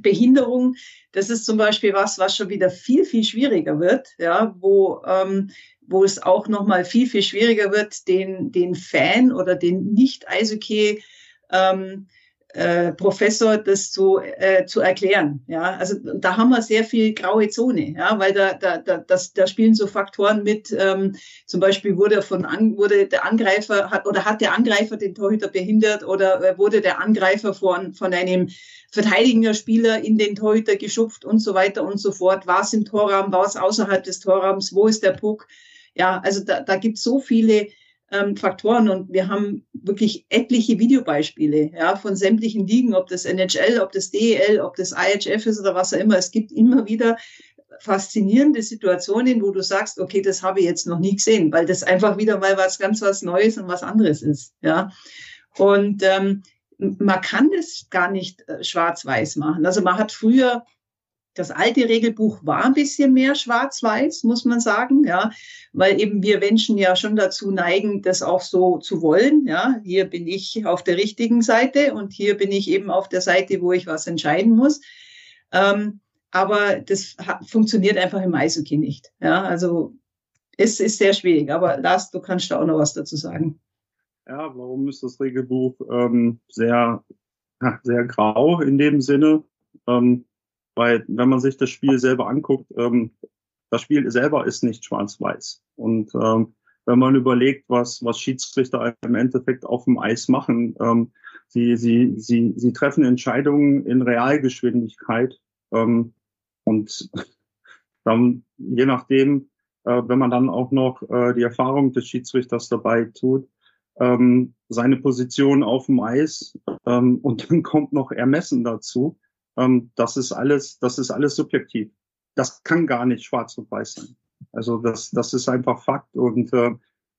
Behinderung, das ist zum Beispiel was, was schon wieder viel, viel schwieriger wird, ja, wo, ähm, wo es auch nochmal viel, viel schwieriger wird, den, den Fan oder den Nicht-Eishockey ähm, äh, Professor das zu, äh, zu erklären. Ja, also da haben wir sehr viel graue Zone, ja, weil da, da, da, das, da spielen so Faktoren mit, ähm, zum Beispiel wurde von an, wurde der Angreifer hat oder hat der Angreifer den Torhüter behindert oder äh, wurde der Angreifer von, von einem verteidigender Spieler in den Torhüter geschupft und so weiter und so fort. War es im Torraum, war es außerhalb des Torraums, wo ist der Puck? Ja, also da, da gibt es so viele ähm, Faktoren und wir haben wirklich etliche Videobeispiele ja, von sämtlichen Ligen, ob das NHL, ob das DEL, ob das IHF ist oder was auch immer. Es gibt immer wieder faszinierende Situationen, wo du sagst, okay, das habe ich jetzt noch nie gesehen, weil das einfach wieder mal was ganz was Neues und was anderes ist. Ja. Und ähm, man kann das gar nicht äh, schwarz-weiß machen. Also man hat früher das alte Regelbuch war ein bisschen mehr schwarz-weiß, muss man sagen, ja, weil eben wir Menschen ja schon dazu neigen, das auch so zu wollen. Ja, hier bin ich auf der richtigen Seite und hier bin ich eben auf der Seite, wo ich was entscheiden muss. Ähm, aber das funktioniert einfach im Eishockey nicht. Ja, also es ist sehr schwierig. Aber Lars, du kannst da auch noch was dazu sagen. Ja, warum ist das Regelbuch ähm, sehr, sehr grau in dem Sinne? Ähm, weil wenn man sich das Spiel selber anguckt, ähm, das Spiel selber ist nicht schwarz-weiß. Und ähm, wenn man überlegt, was, was Schiedsrichter im Endeffekt auf dem Eis machen, ähm, sie, sie, sie, sie treffen Entscheidungen in Realgeschwindigkeit. Ähm, und dann, je nachdem, äh, wenn man dann auch noch äh, die Erfahrung des Schiedsrichters dabei tut, ähm, seine Position auf dem Eis ähm, und dann kommt noch Ermessen dazu, ähm, das ist alles, das ist alles subjektiv. Das kann gar nicht schwarz und weiß sein. Also das, das ist einfach Fakt. Und äh,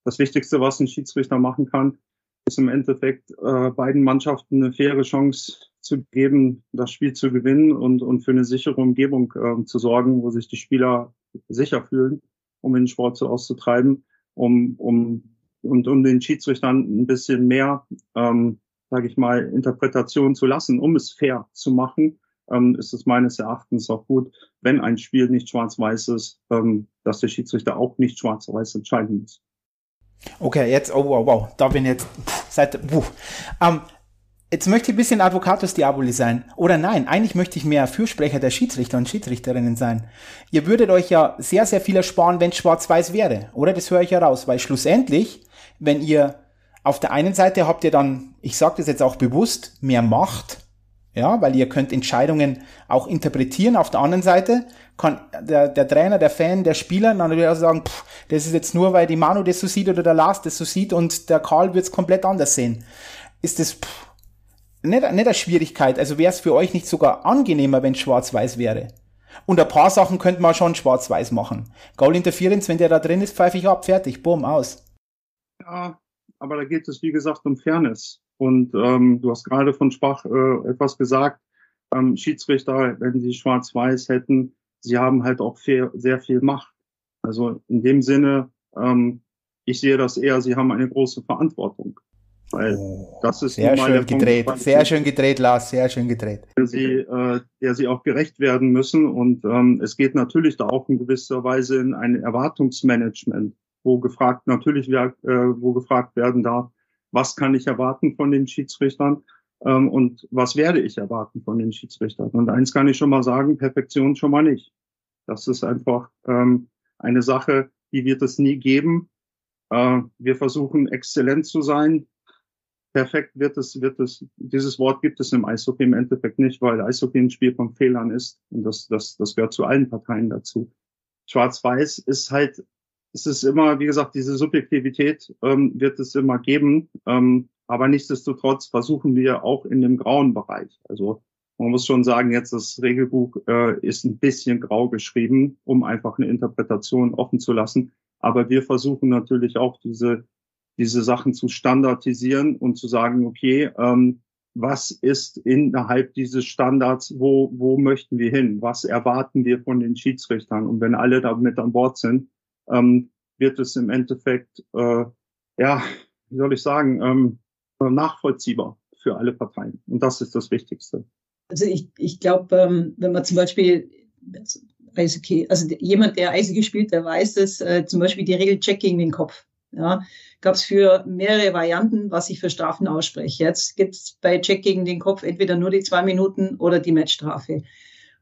das Wichtigste, was ein Schiedsrichter machen kann, ist im Endeffekt äh, beiden Mannschaften eine faire Chance zu geben, das Spiel zu gewinnen und, und für eine sichere Umgebung äh, zu sorgen, wo sich die Spieler sicher fühlen, um den Sport so auszutreiben, um, um und um den Schiedsrichtern ein bisschen mehr, ähm, sage ich mal, Interpretation zu lassen, um es fair zu machen ähm, ist es meines Erachtens auch gut, wenn ein Spiel nicht schwarz-weiß ist, ähm, dass der Schiedsrichter auch nicht schwarz-weiß entscheiden muss. Okay, jetzt, oh wow, wow, da bin ich jetzt, seit, puh. Ähm, Jetzt möchte ich ein bisschen Advocatus Diaboli sein. Oder nein, eigentlich möchte ich mehr Fürsprecher der Schiedsrichter und Schiedsrichterinnen sein. Ihr würdet euch ja sehr, sehr viel ersparen, wenn es schwarz-weiß wäre. Oder? Das höre ich ja raus. Weil schlussendlich, wenn ihr auf der einen Seite habt ihr dann, ich sage das jetzt auch bewusst, mehr Macht ja, weil ihr könnt Entscheidungen auch interpretieren. Auf der anderen Seite kann der, der Trainer, der Fan, der Spieler dann wieder sagen, pff, das ist jetzt nur, weil die Manu das so sieht oder der Lars das so sieht und der Karl wird es komplett anders sehen. Ist das pff, nicht, nicht eine Schwierigkeit? Also wäre es für euch nicht sogar angenehmer, wenn es schwarz-weiß wäre? Und ein paar Sachen könnte man schon schwarz-weiß machen. Goal Interference, wenn der da drin ist, pfeife ich ab, fertig, bumm, aus. Ja, aber da geht es, wie gesagt, um Fairness. Und ähm, du hast gerade von Spach äh, etwas gesagt. Ähm, Schiedsrichter, wenn sie schwarz-weiß hätten, sie haben halt auch viel, sehr viel Macht. Also in dem Sinne, ähm, ich sehe das eher, sie haben eine große Verantwortung. Weil oh, das ist sehr schön gedreht, Punkt, sehr schön gedreht, Lars, sehr schön gedreht. Der sie, äh, der sie auch gerecht werden müssen. Und ähm, es geht natürlich da auch in gewisser Weise in ein Erwartungsmanagement, wo gefragt, natürlich, äh, wo gefragt werden darf, was kann ich erwarten von den Schiedsrichtern ähm, und was werde ich erwarten von den Schiedsrichtern. Und eins kann ich schon mal sagen, Perfektion schon mal nicht. Das ist einfach ähm, eine Sache, die wird es nie geben. Äh, wir versuchen exzellent zu sein. Perfekt wird es, wird es, dieses Wort gibt es im Eishockey im Endeffekt nicht, weil Eishockey ein Spiel von Fehlern ist. Und das, das, das gehört zu allen Parteien dazu. Schwarz-Weiß ist halt es ist immer, wie gesagt, diese Subjektivität ähm, wird es immer geben. Ähm, aber nichtsdestotrotz versuchen wir auch in dem grauen Bereich. Also man muss schon sagen, jetzt das Regelbuch äh, ist ein bisschen grau geschrieben, um einfach eine Interpretation offen zu lassen. Aber wir versuchen natürlich auch diese, diese Sachen zu standardisieren und zu sagen, okay, ähm, was ist innerhalb dieses Standards, wo, wo möchten wir hin? Was erwarten wir von den Schiedsrichtern? Und wenn alle damit an Bord sind, ähm, wird es im Endeffekt, äh, ja, wie soll ich sagen, ähm, nachvollziehbar für alle Parteien. Und das ist das Wichtigste. Also ich, ich glaube, ähm, wenn man zum Beispiel Eishockey, also jemand, der Eishockey spielt, der weiß dass äh, zum Beispiel die Regel Check gegen den Kopf. Ja, gab es für mehrere Varianten, was ich für Strafen ausspreche. Jetzt gibt es bei Check gegen den Kopf entweder nur die zwei Minuten oder die Matchstrafe.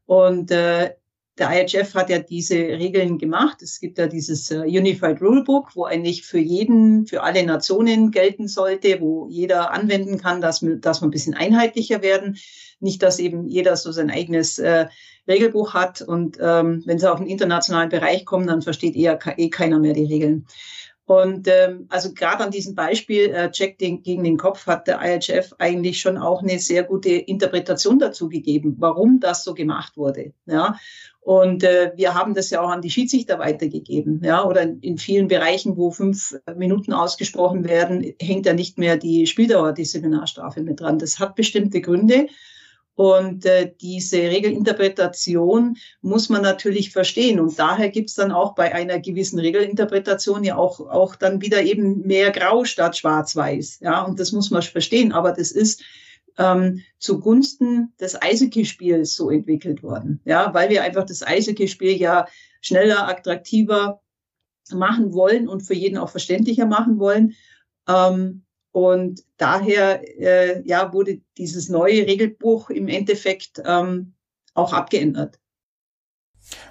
Und äh, der IHF hat ja diese Regeln gemacht. Es gibt ja dieses uh, Unified Rulebook, wo eigentlich für jeden, für alle Nationen gelten sollte, wo jeder anwenden kann, dass, dass wir ein bisschen einheitlicher werden. Nicht, dass eben jeder so sein eigenes äh, Regelbuch hat und ähm, wenn sie auf den internationalen Bereich kommen, dann versteht eher eh keiner mehr die Regeln. Und ähm, also gerade an diesem Beispiel äh, Check den, gegen den Kopf hat der IHF eigentlich schon auch eine sehr gute Interpretation dazu gegeben, warum das so gemacht wurde. Ja, und äh, wir haben das ja auch an die Schiedsrichter weitergegeben. Ja, oder in vielen Bereichen, wo fünf Minuten ausgesprochen werden, hängt ja nicht mehr die Spieldauer Disziplinarstrafe mit dran. Das hat bestimmte Gründe. Und äh, diese Regelinterpretation muss man natürlich verstehen. Und daher gibt es dann auch bei einer gewissen Regelinterpretation ja auch, auch dann wieder eben mehr Grau statt Schwarz-Weiß. Ja, und das muss man verstehen. Aber das ist ähm, zugunsten des Eishockeyspiels so entwickelt worden. Ja, weil wir einfach das Eishockeyspiel ja schneller, attraktiver machen wollen und für jeden auch verständlicher machen wollen. Ähm, und daher äh, ja, wurde dieses neue Regelbuch im Endeffekt ähm, auch abgeändert.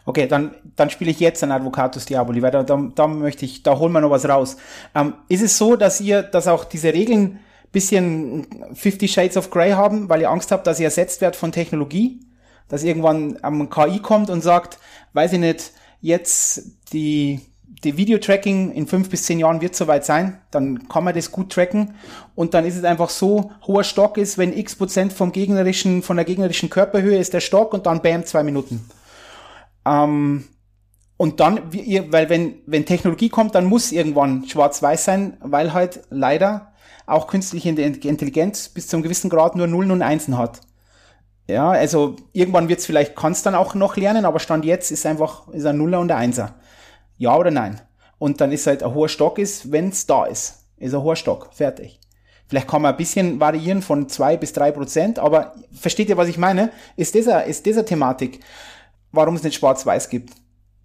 Okay, dann, dann spiele ich jetzt ein Advocatus Diaboli, weil da, da, da möchte ich, da holen wir noch was raus. Ähm, ist es so, dass ihr, dass auch diese Regeln bisschen 50 Shades of Grey haben, weil ihr Angst habt, dass ihr ersetzt werdet von Technologie? Dass irgendwann am KI kommt und sagt, weiß ich nicht, jetzt die die Videotracking in fünf bis zehn Jahren wird soweit sein, dann kann man das gut tracken und dann ist es einfach so, hoher Stock ist, wenn x Prozent vom gegnerischen, von der gegnerischen Körperhöhe ist der Stock und dann bam, zwei Minuten. Ähm, und dann, weil wenn, wenn Technologie kommt, dann muss irgendwann schwarz-weiß sein, weil halt leider auch künstliche Intelligenz bis zu einem gewissen Grad nur Nullen und Einsen hat. Ja, also irgendwann wird es vielleicht, kann es dann auch noch lernen, aber Stand jetzt ist einfach ist ein Nuller und ein Einser. Ja oder nein? Und dann ist halt ein hoher Stock ist, wenn es da ist. Ist ein hoher Stock. Fertig. Vielleicht kann man ein bisschen variieren von zwei bis drei Prozent, aber versteht ihr, was ich meine? Ist dieser, ist dieser Thematik, warum es nicht schwarz-weiß gibt?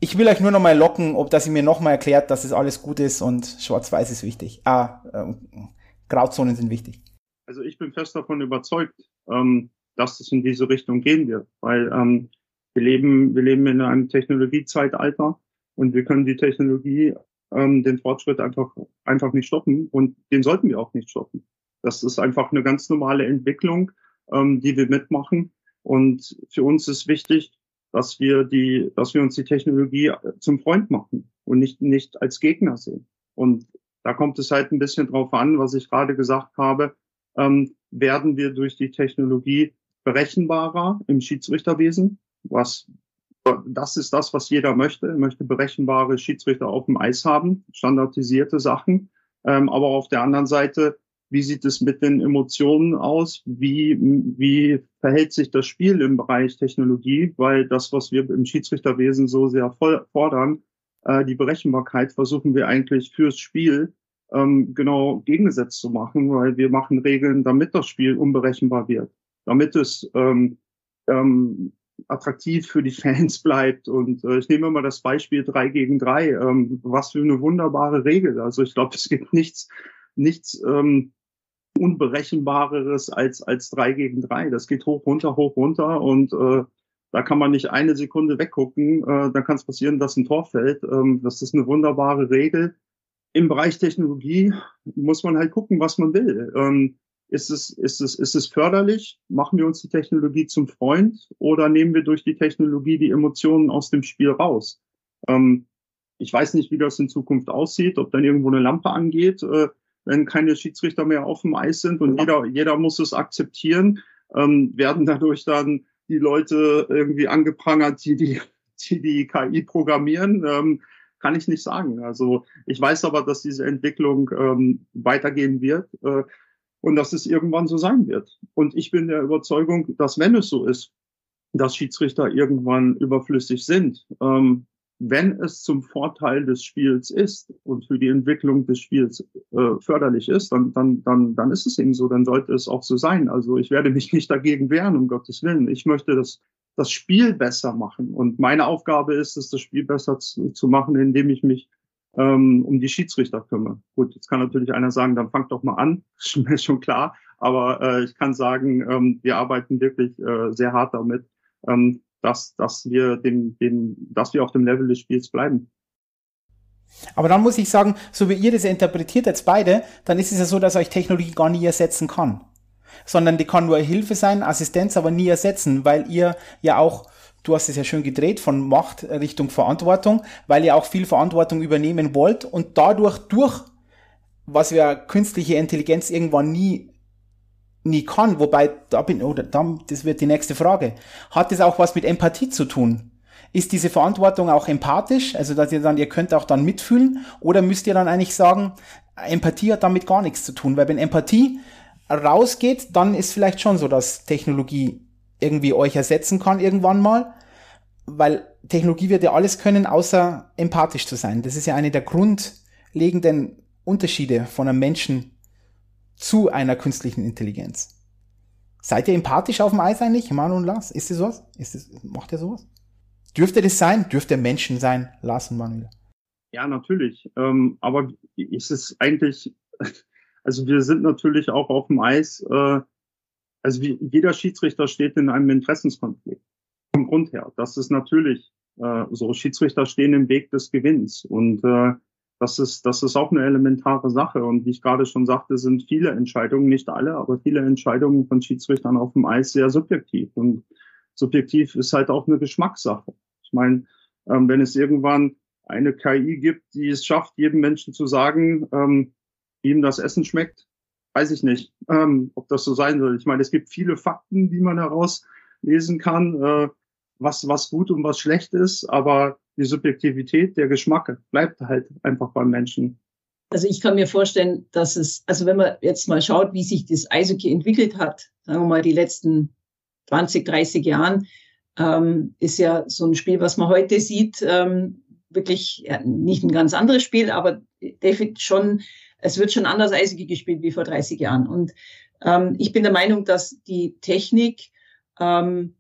Ich will euch nur noch mal locken, ob das ihr mir noch mal erklärt, dass es alles gut ist und schwarz-weiß ist wichtig. Ah, äh, Grauzonen sind wichtig. Also ich bin fest davon überzeugt, ähm, dass es in diese Richtung gehen wird, weil ähm, wir leben, wir leben in einem Technologiezeitalter und wir können die Technologie, ähm, den Fortschritt einfach, einfach nicht stoppen und den sollten wir auch nicht stoppen. Das ist einfach eine ganz normale Entwicklung, ähm, die wir mitmachen. Und für uns ist wichtig, dass wir die, dass wir uns die Technologie zum Freund machen und nicht, nicht als Gegner sehen. Und da kommt es halt ein bisschen drauf an, was ich gerade gesagt habe. Ähm, werden wir durch die Technologie berechenbarer im Schiedsrichterwesen, was das ist das, was jeder möchte. Er möchte berechenbare Schiedsrichter auf dem Eis haben, standardisierte Sachen. Ähm, aber auf der anderen Seite, wie sieht es mit den Emotionen aus? Wie, wie verhält sich das Spiel im Bereich Technologie? Weil das, was wir im Schiedsrichterwesen so sehr fordern, äh, die Berechenbarkeit versuchen wir eigentlich fürs Spiel ähm, genau gegengesetzt zu machen, weil wir machen Regeln, damit das Spiel unberechenbar wird, damit es ähm, ähm, attraktiv für die Fans bleibt. Und äh, ich nehme mal das Beispiel drei gegen drei. Ähm, was für eine wunderbare Regel. Also ich glaube, es gibt nichts, nichts ähm, Unberechenbareres als, als drei gegen drei. Das geht hoch, runter, hoch, runter und äh, da kann man nicht eine Sekunde weggucken. Äh, dann kann es passieren, dass ein Tor fällt. Ähm, das ist eine wunderbare Regel. Im Bereich Technologie muss man halt gucken, was man will. Ähm, ist es, ist es, ist es förderlich? Machen wir uns die Technologie zum Freund oder nehmen wir durch die Technologie die Emotionen aus dem Spiel raus? Ähm, ich weiß nicht, wie das in Zukunft aussieht, ob dann irgendwo eine Lampe angeht, äh, wenn keine Schiedsrichter mehr auf dem Eis sind und jeder, jeder muss es akzeptieren, ähm, werden dadurch dann die Leute irgendwie angeprangert, die die, die, die KI programmieren. Ähm, kann ich nicht sagen. Also ich weiß aber, dass diese Entwicklung ähm, weitergehen wird. Äh, und dass es irgendwann so sein wird. Und ich bin der Überzeugung, dass wenn es so ist, dass Schiedsrichter irgendwann überflüssig sind, ähm, wenn es zum Vorteil des Spiels ist und für die Entwicklung des Spiels äh, förderlich ist, dann, dann, dann, dann ist es eben so, dann sollte es auch so sein. Also ich werde mich nicht dagegen wehren, um Gottes Willen. Ich möchte das, das Spiel besser machen. Und meine Aufgabe ist es, das Spiel besser zu, zu machen, indem ich mich ähm, um die Schiedsrichter kümmere. Gut, jetzt kann natürlich einer sagen, dann fangt doch mal an, ist mir schon klar. Aber äh, ich kann sagen, ähm, wir arbeiten wirklich äh, sehr hart damit, ähm, dass, dass wir dem, dem, dass wir auf dem Level des Spiels bleiben. Aber dann muss ich sagen, so wie ihr das interpretiert jetzt beide, dann ist es ja so, dass euch Technologie gar nie ersetzen kann. Sondern die kann nur Hilfe sein, Assistenz, aber nie ersetzen, weil ihr ja auch du hast es ja schön gedreht, von Macht Richtung Verantwortung, weil ihr auch viel Verantwortung übernehmen wollt und dadurch durch, was ja künstliche Intelligenz irgendwann nie nie kann, wobei da bin oder da, das wird die nächste Frage. Hat es auch was mit Empathie zu tun? Ist diese Verantwortung auch empathisch, also dass ihr dann ihr könnt auch dann mitfühlen oder müsst ihr dann eigentlich sagen, Empathie hat damit gar nichts zu tun, weil wenn Empathie rausgeht, dann ist vielleicht schon so, dass Technologie irgendwie euch ersetzen kann irgendwann mal, weil Technologie wird ja alles können, außer empathisch zu sein. Das ist ja eine der grundlegenden Unterschiede von einem Menschen zu einer künstlichen Intelligenz. Seid ihr empathisch auf dem Eis eigentlich, Manu und Lars? Ist das sowas? Ist das, macht ihr sowas? Dürfte das sein? Dürfte Menschen sein, Lars und Manuel? Ja, natürlich. Ähm, aber ist es eigentlich, also wir sind natürlich auch auf dem Eis, äh, also wie, jeder Schiedsrichter steht in einem Interessenskonflikt. Vom Grund her. Das ist natürlich äh, so. Schiedsrichter stehen im Weg des Gewinns. Und äh, das ist, das ist auch eine elementare Sache. Und wie ich gerade schon sagte, sind viele Entscheidungen, nicht alle, aber viele Entscheidungen von Schiedsrichtern auf dem Eis sehr subjektiv. Und subjektiv ist halt auch eine Geschmackssache. Ich meine, ähm, wenn es irgendwann eine KI gibt, die es schafft, jedem Menschen zu sagen, ähm, wie ihm das Essen schmeckt, weiß ich nicht, ähm, ob das so sein soll. Ich meine, es gibt viele Fakten, die man herauslesen kann, äh, was, was gut und was schlecht ist, aber die Subjektivität, der Geschmack bleibt halt einfach beim Menschen. Also ich kann mir vorstellen, dass es, also wenn man jetzt mal schaut, wie sich das Eishockey entwickelt hat, sagen wir mal die letzten 20, 30 Jahren, ähm, ist ja so ein Spiel, was man heute sieht, ähm, wirklich ja, nicht ein ganz anderes Spiel, aber definitiv schon, es wird schon anders Eishockey gespielt wie vor 30 Jahren. Und ähm, ich bin der Meinung, dass die Technik, ähm,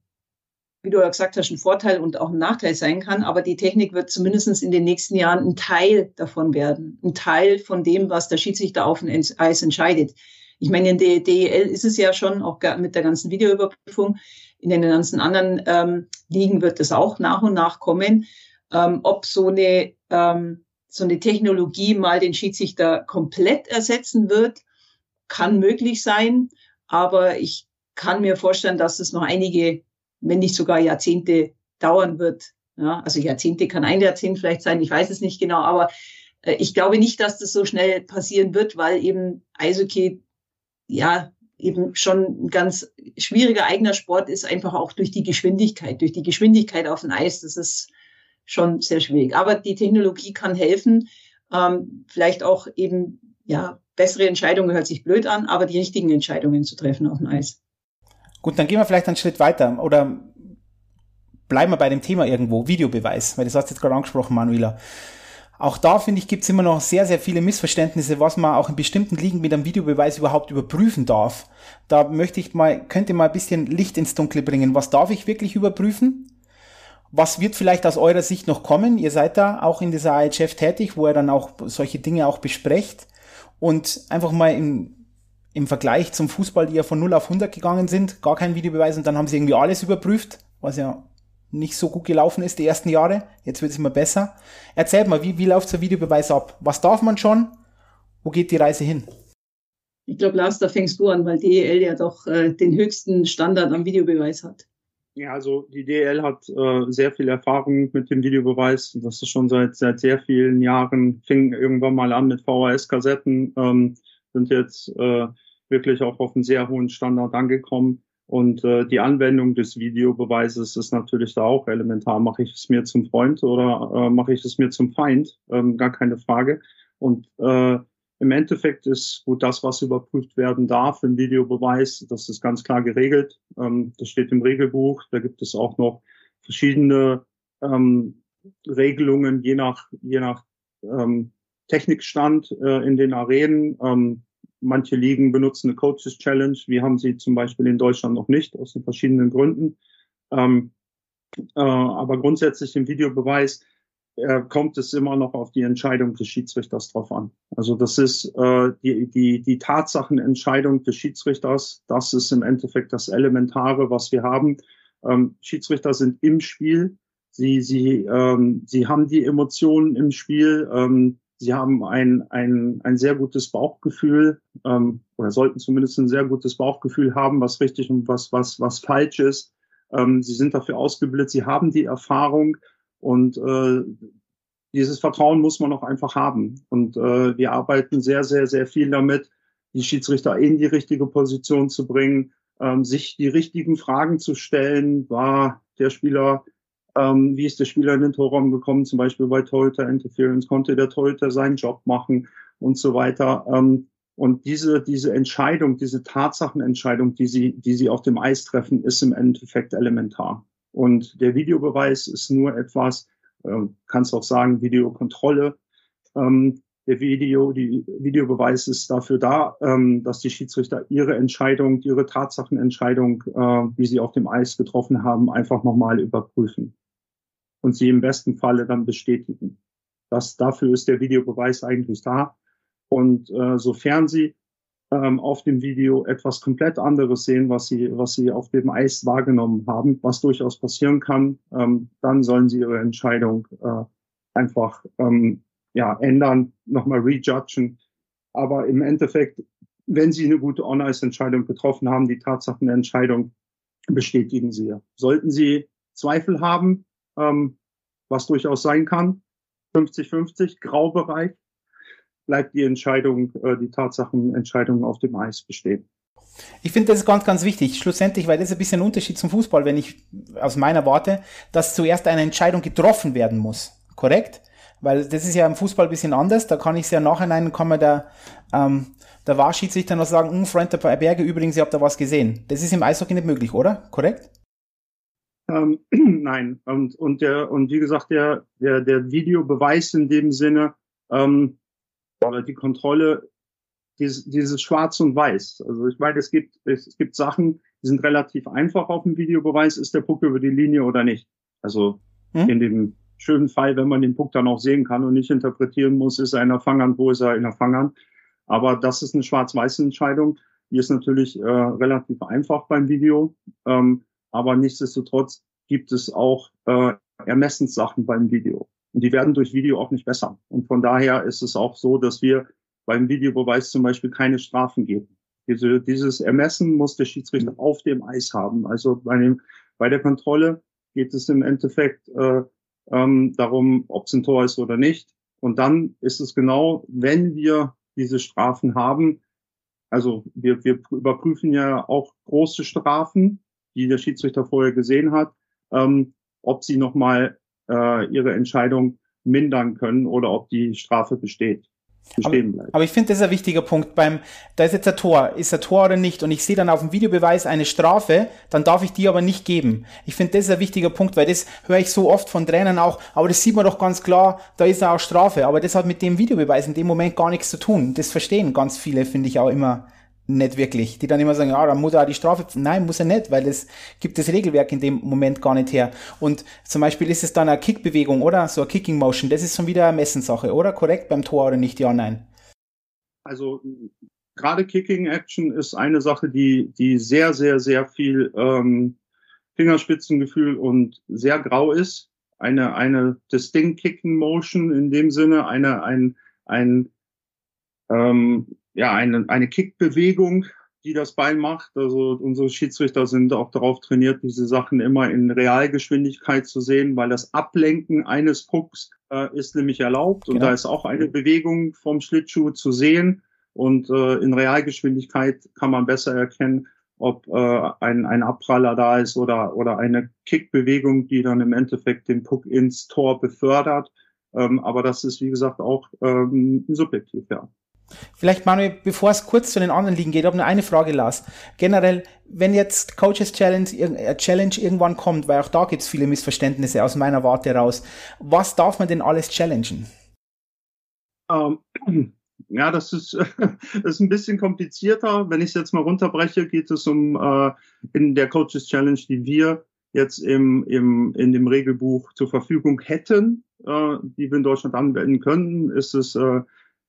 wie du ja gesagt hast, ein Vorteil und auch ein Nachteil sein kann, aber die Technik wird zumindest in den nächsten Jahren ein Teil davon werden, ein Teil von dem, was der Schiedsrichter auf dem Eis entscheidet. Ich meine, in der DEL ist es ja schon, auch mit der ganzen Videoüberprüfung, in den ganzen anderen ähm, Ligen wird es auch nach und nach kommen ähm, ob so eine, ähm, so eine Technologie mal den Schiedsrichter komplett ersetzen wird, kann möglich sein. Aber ich kann mir vorstellen, dass es noch einige, wenn nicht sogar Jahrzehnte dauern wird. Ja, also Jahrzehnte kann ein Jahrzehnt vielleicht sein, ich weiß es nicht genau, aber äh, ich glaube nicht, dass das so schnell passieren wird, weil eben Eishockey ja eben schon ein ganz schwieriger eigener Sport ist, einfach auch durch die Geschwindigkeit, durch die Geschwindigkeit auf dem Eis. Das ist schon sehr schwierig. Aber die Technologie kann helfen, ähm, vielleicht auch eben, ja, bessere Entscheidungen hört sich blöd an, aber die richtigen Entscheidungen zu treffen auf dem Eis. Gut, dann gehen wir vielleicht einen Schritt weiter oder bleiben wir bei dem Thema irgendwo, Videobeweis, weil das hast du jetzt gerade angesprochen, Manuela. Auch da, finde ich, gibt es immer noch sehr, sehr viele Missverständnisse, was man auch in bestimmten Ligen mit einem Videobeweis überhaupt überprüfen darf. Da möchte ich mal, könnte mal ein bisschen Licht ins Dunkle bringen. Was darf ich wirklich überprüfen? Was wird vielleicht aus eurer Sicht noch kommen? Ihr seid da auch in dieser IHF tätig, wo ihr dann auch solche Dinge auch besprecht und einfach mal im, im Vergleich zum Fußball, die ja von 0 auf 100 gegangen sind, gar kein Videobeweis und dann haben sie irgendwie alles überprüft, was ja nicht so gut gelaufen ist die ersten Jahre. Jetzt wird es immer besser. Erzählt mal, wie, wie läuft der Videobeweis ab? Was darf man schon? Wo geht die Reise hin? Ich glaube, Lars, da fängst du an, weil DEL ja doch äh, den höchsten Standard am Videobeweis hat. Ja, also die DL hat äh, sehr viel Erfahrung mit dem Videobeweis. Das ist schon seit seit sehr vielen Jahren. Fing irgendwann mal an mit VHS-Kassetten, ähm, sind jetzt äh, wirklich auch auf einen sehr hohen Standard angekommen. Und äh, die Anwendung des Videobeweises ist natürlich da auch elementar. Mache ich es mir zum Freund oder äh, mache ich es mir zum Feind? Ähm, gar keine Frage. Und äh, im Endeffekt ist gut das, was überprüft werden darf im Videobeweis, das ist ganz klar geregelt. Ähm, das steht im Regelbuch. Da gibt es auch noch verschiedene ähm, Regelungen, je nach, je nach ähm, Technikstand äh, in den Arenen. Ähm, manche Ligen benutzen eine Coaches Challenge. Wir haben sie zum Beispiel in Deutschland noch nicht, aus den verschiedenen Gründen. Ähm, äh, aber grundsätzlich im Videobeweis äh, kommt es immer noch auf die Entscheidung des Schiedsrichters drauf an. Also das ist äh, die, die, die Tatsachenentscheidung des Schiedsrichters. Das ist im Endeffekt das Elementare, was wir haben. Ähm, Schiedsrichter sind im Spiel. Sie, sie, ähm, sie haben die Emotionen im Spiel. Ähm, sie haben ein, ein, ein sehr gutes Bauchgefühl ähm, oder sollten zumindest ein sehr gutes Bauchgefühl haben, was richtig und was, was, was falsch ist. Ähm, sie sind dafür ausgebildet. Sie haben die Erfahrung. Und äh, dieses Vertrauen muss man auch einfach haben. Und äh, wir arbeiten sehr, sehr, sehr viel damit, die Schiedsrichter in die richtige Position zu bringen, ähm, sich die richtigen Fragen zu stellen. War der Spieler, ähm, wie ist der Spieler in den Torraum gekommen, zum Beispiel bei Torhüter Interference, konnte der Torhüter seinen Job machen und so weiter. Ähm, Und diese, diese Entscheidung, diese Tatsachenentscheidung, die sie, die sie auf dem Eis treffen, ist im Endeffekt elementar. Und der Videobeweis ist nur etwas, äh, kannst auch sagen, Videokontrolle. Ähm, der Video, die Videobeweis ist dafür da, ähm, dass die Schiedsrichter ihre Entscheidung, ihre Tatsachenentscheidung, äh, wie sie auf dem Eis getroffen haben, einfach nochmal überprüfen und sie im besten Falle dann bestätigen. Das, dafür ist der Videobeweis eigentlich da. Und äh, sofern Sie ähm, auf dem Video etwas komplett anderes sehen, was Sie, was Sie auf dem Eis wahrgenommen haben, was durchaus passieren kann, ähm, dann sollen Sie Ihre Entscheidung äh, einfach ähm, ja, ändern, nochmal rejudgen. Aber im Endeffekt, wenn Sie eine gute On-Ice-Entscheidung getroffen haben, die Tatsachenentscheidung, bestätigen Sie. Sollten Sie Zweifel haben, ähm, was durchaus sein kann, 50-50, Graubereich, bleibt die Entscheidung, äh, die Tatsachenentscheidung auf dem Eis bestehen. Ich finde, das ist ganz, ganz wichtig. Schlussendlich, weil das ist ein bisschen ein Unterschied zum Fußball, wenn ich aus meiner Warte, dass zuerst eine Entscheidung getroffen werden muss. Korrekt? Weil das ist ja im Fußball ein bisschen anders. Da kann ich es ja nachhinein, kann man der, ähm, der Wahrschiedsrichter noch sagen, hm, Freund der Berge, übrigens, ihr habt da was gesehen. Das ist im Eishockey nicht möglich, oder? Korrekt? Ähm, nein. Und, und der, und wie gesagt, der, der, der Videobeweis in dem Sinne, ähm, oder die Kontrolle, dieses, dieses Schwarz und Weiß. Also ich meine, es gibt, es gibt Sachen, die sind relativ einfach auf dem Videobeweis, ist der Puck über die Linie oder nicht. Also hm? in dem schönen Fall, wenn man den Puck dann auch sehen kann und nicht interpretieren muss, ist er in der Fangern, wo ist er in der Fangern. Aber das ist eine schwarz-weiße Entscheidung. Die ist natürlich äh, relativ einfach beim Video. Ähm, aber nichtsdestotrotz gibt es auch äh, Ermessenssachen beim Video. Und die werden durch Video auch nicht besser. Und von daher ist es auch so, dass wir beim Videobeweis zum Beispiel keine Strafen geben. Diese, dieses Ermessen muss der Schiedsrichter auf dem Eis haben. Also bei, dem, bei der Kontrolle geht es im Endeffekt äh, ähm, darum, ob es ein Tor ist oder nicht. Und dann ist es genau, wenn wir diese Strafen haben, also wir, wir überprüfen ja auch große Strafen, die der Schiedsrichter vorher gesehen hat, ähm, ob sie nochmal äh, ihre Entscheidung mindern können oder ob die Strafe besteht. Bestehen bleibt. Aber, aber ich finde, das ist ein wichtiger Punkt. Beim, da ist jetzt ein Tor, ist ein Tor oder nicht, und ich sehe dann auf dem Videobeweis eine Strafe, dann darf ich die aber nicht geben. Ich finde, das ist ein wichtiger Punkt, weil das höre ich so oft von Trainern auch, aber das sieht man doch ganz klar, da ist auch Strafe. Aber das hat mit dem Videobeweis in dem Moment gar nichts zu tun. Das verstehen ganz viele, finde ich auch immer nicht wirklich. Die dann immer sagen, ja, dann muss er auch die Strafe. Nein, muss er nicht, weil es gibt das Regelwerk in dem Moment gar nicht her. Und zum Beispiel ist es dann eine Kickbewegung, oder? So eine Kicking Motion. Das ist schon wieder eine Messensache, oder? Korrekt beim Tor oder nicht? Ja, nein. Also gerade Kicking Action ist eine Sache, die, die sehr, sehr, sehr viel ähm, Fingerspitzengefühl und sehr grau ist. Eine, eine Distinct Kicking Motion in dem Sinne, eine, ein, ein ähm, ja, eine, eine Kickbewegung, die das Bein macht. Also unsere Schiedsrichter sind auch darauf trainiert, diese Sachen immer in Realgeschwindigkeit zu sehen, weil das Ablenken eines Pucks äh, ist nämlich erlaubt und genau. da ist auch eine Bewegung vom Schlittschuh zu sehen und äh, in Realgeschwindigkeit kann man besser erkennen, ob äh, ein, ein Abpraller da ist oder, oder eine Kickbewegung, die dann im Endeffekt den Puck ins Tor befördert. Ähm, aber das ist, wie gesagt, auch ähm, subjektiv, ja. Vielleicht, Manuel, bevor es kurz zu den anderen Ligen geht, habe nur eine Frage, Lars. Generell, wenn jetzt Coaches Challenge, äh, Challenge irgendwann kommt, weil auch da gibt es viele Missverständnisse aus meiner Warte raus, was darf man denn alles challengen? Um, ähm, ja, das ist, das ist ein bisschen komplizierter. Wenn ich es jetzt mal runterbreche, geht es um äh, in der Coaches Challenge, die wir jetzt im, im, in dem Regelbuch zur Verfügung hätten, äh, die wir in Deutschland anwenden können, ist es äh,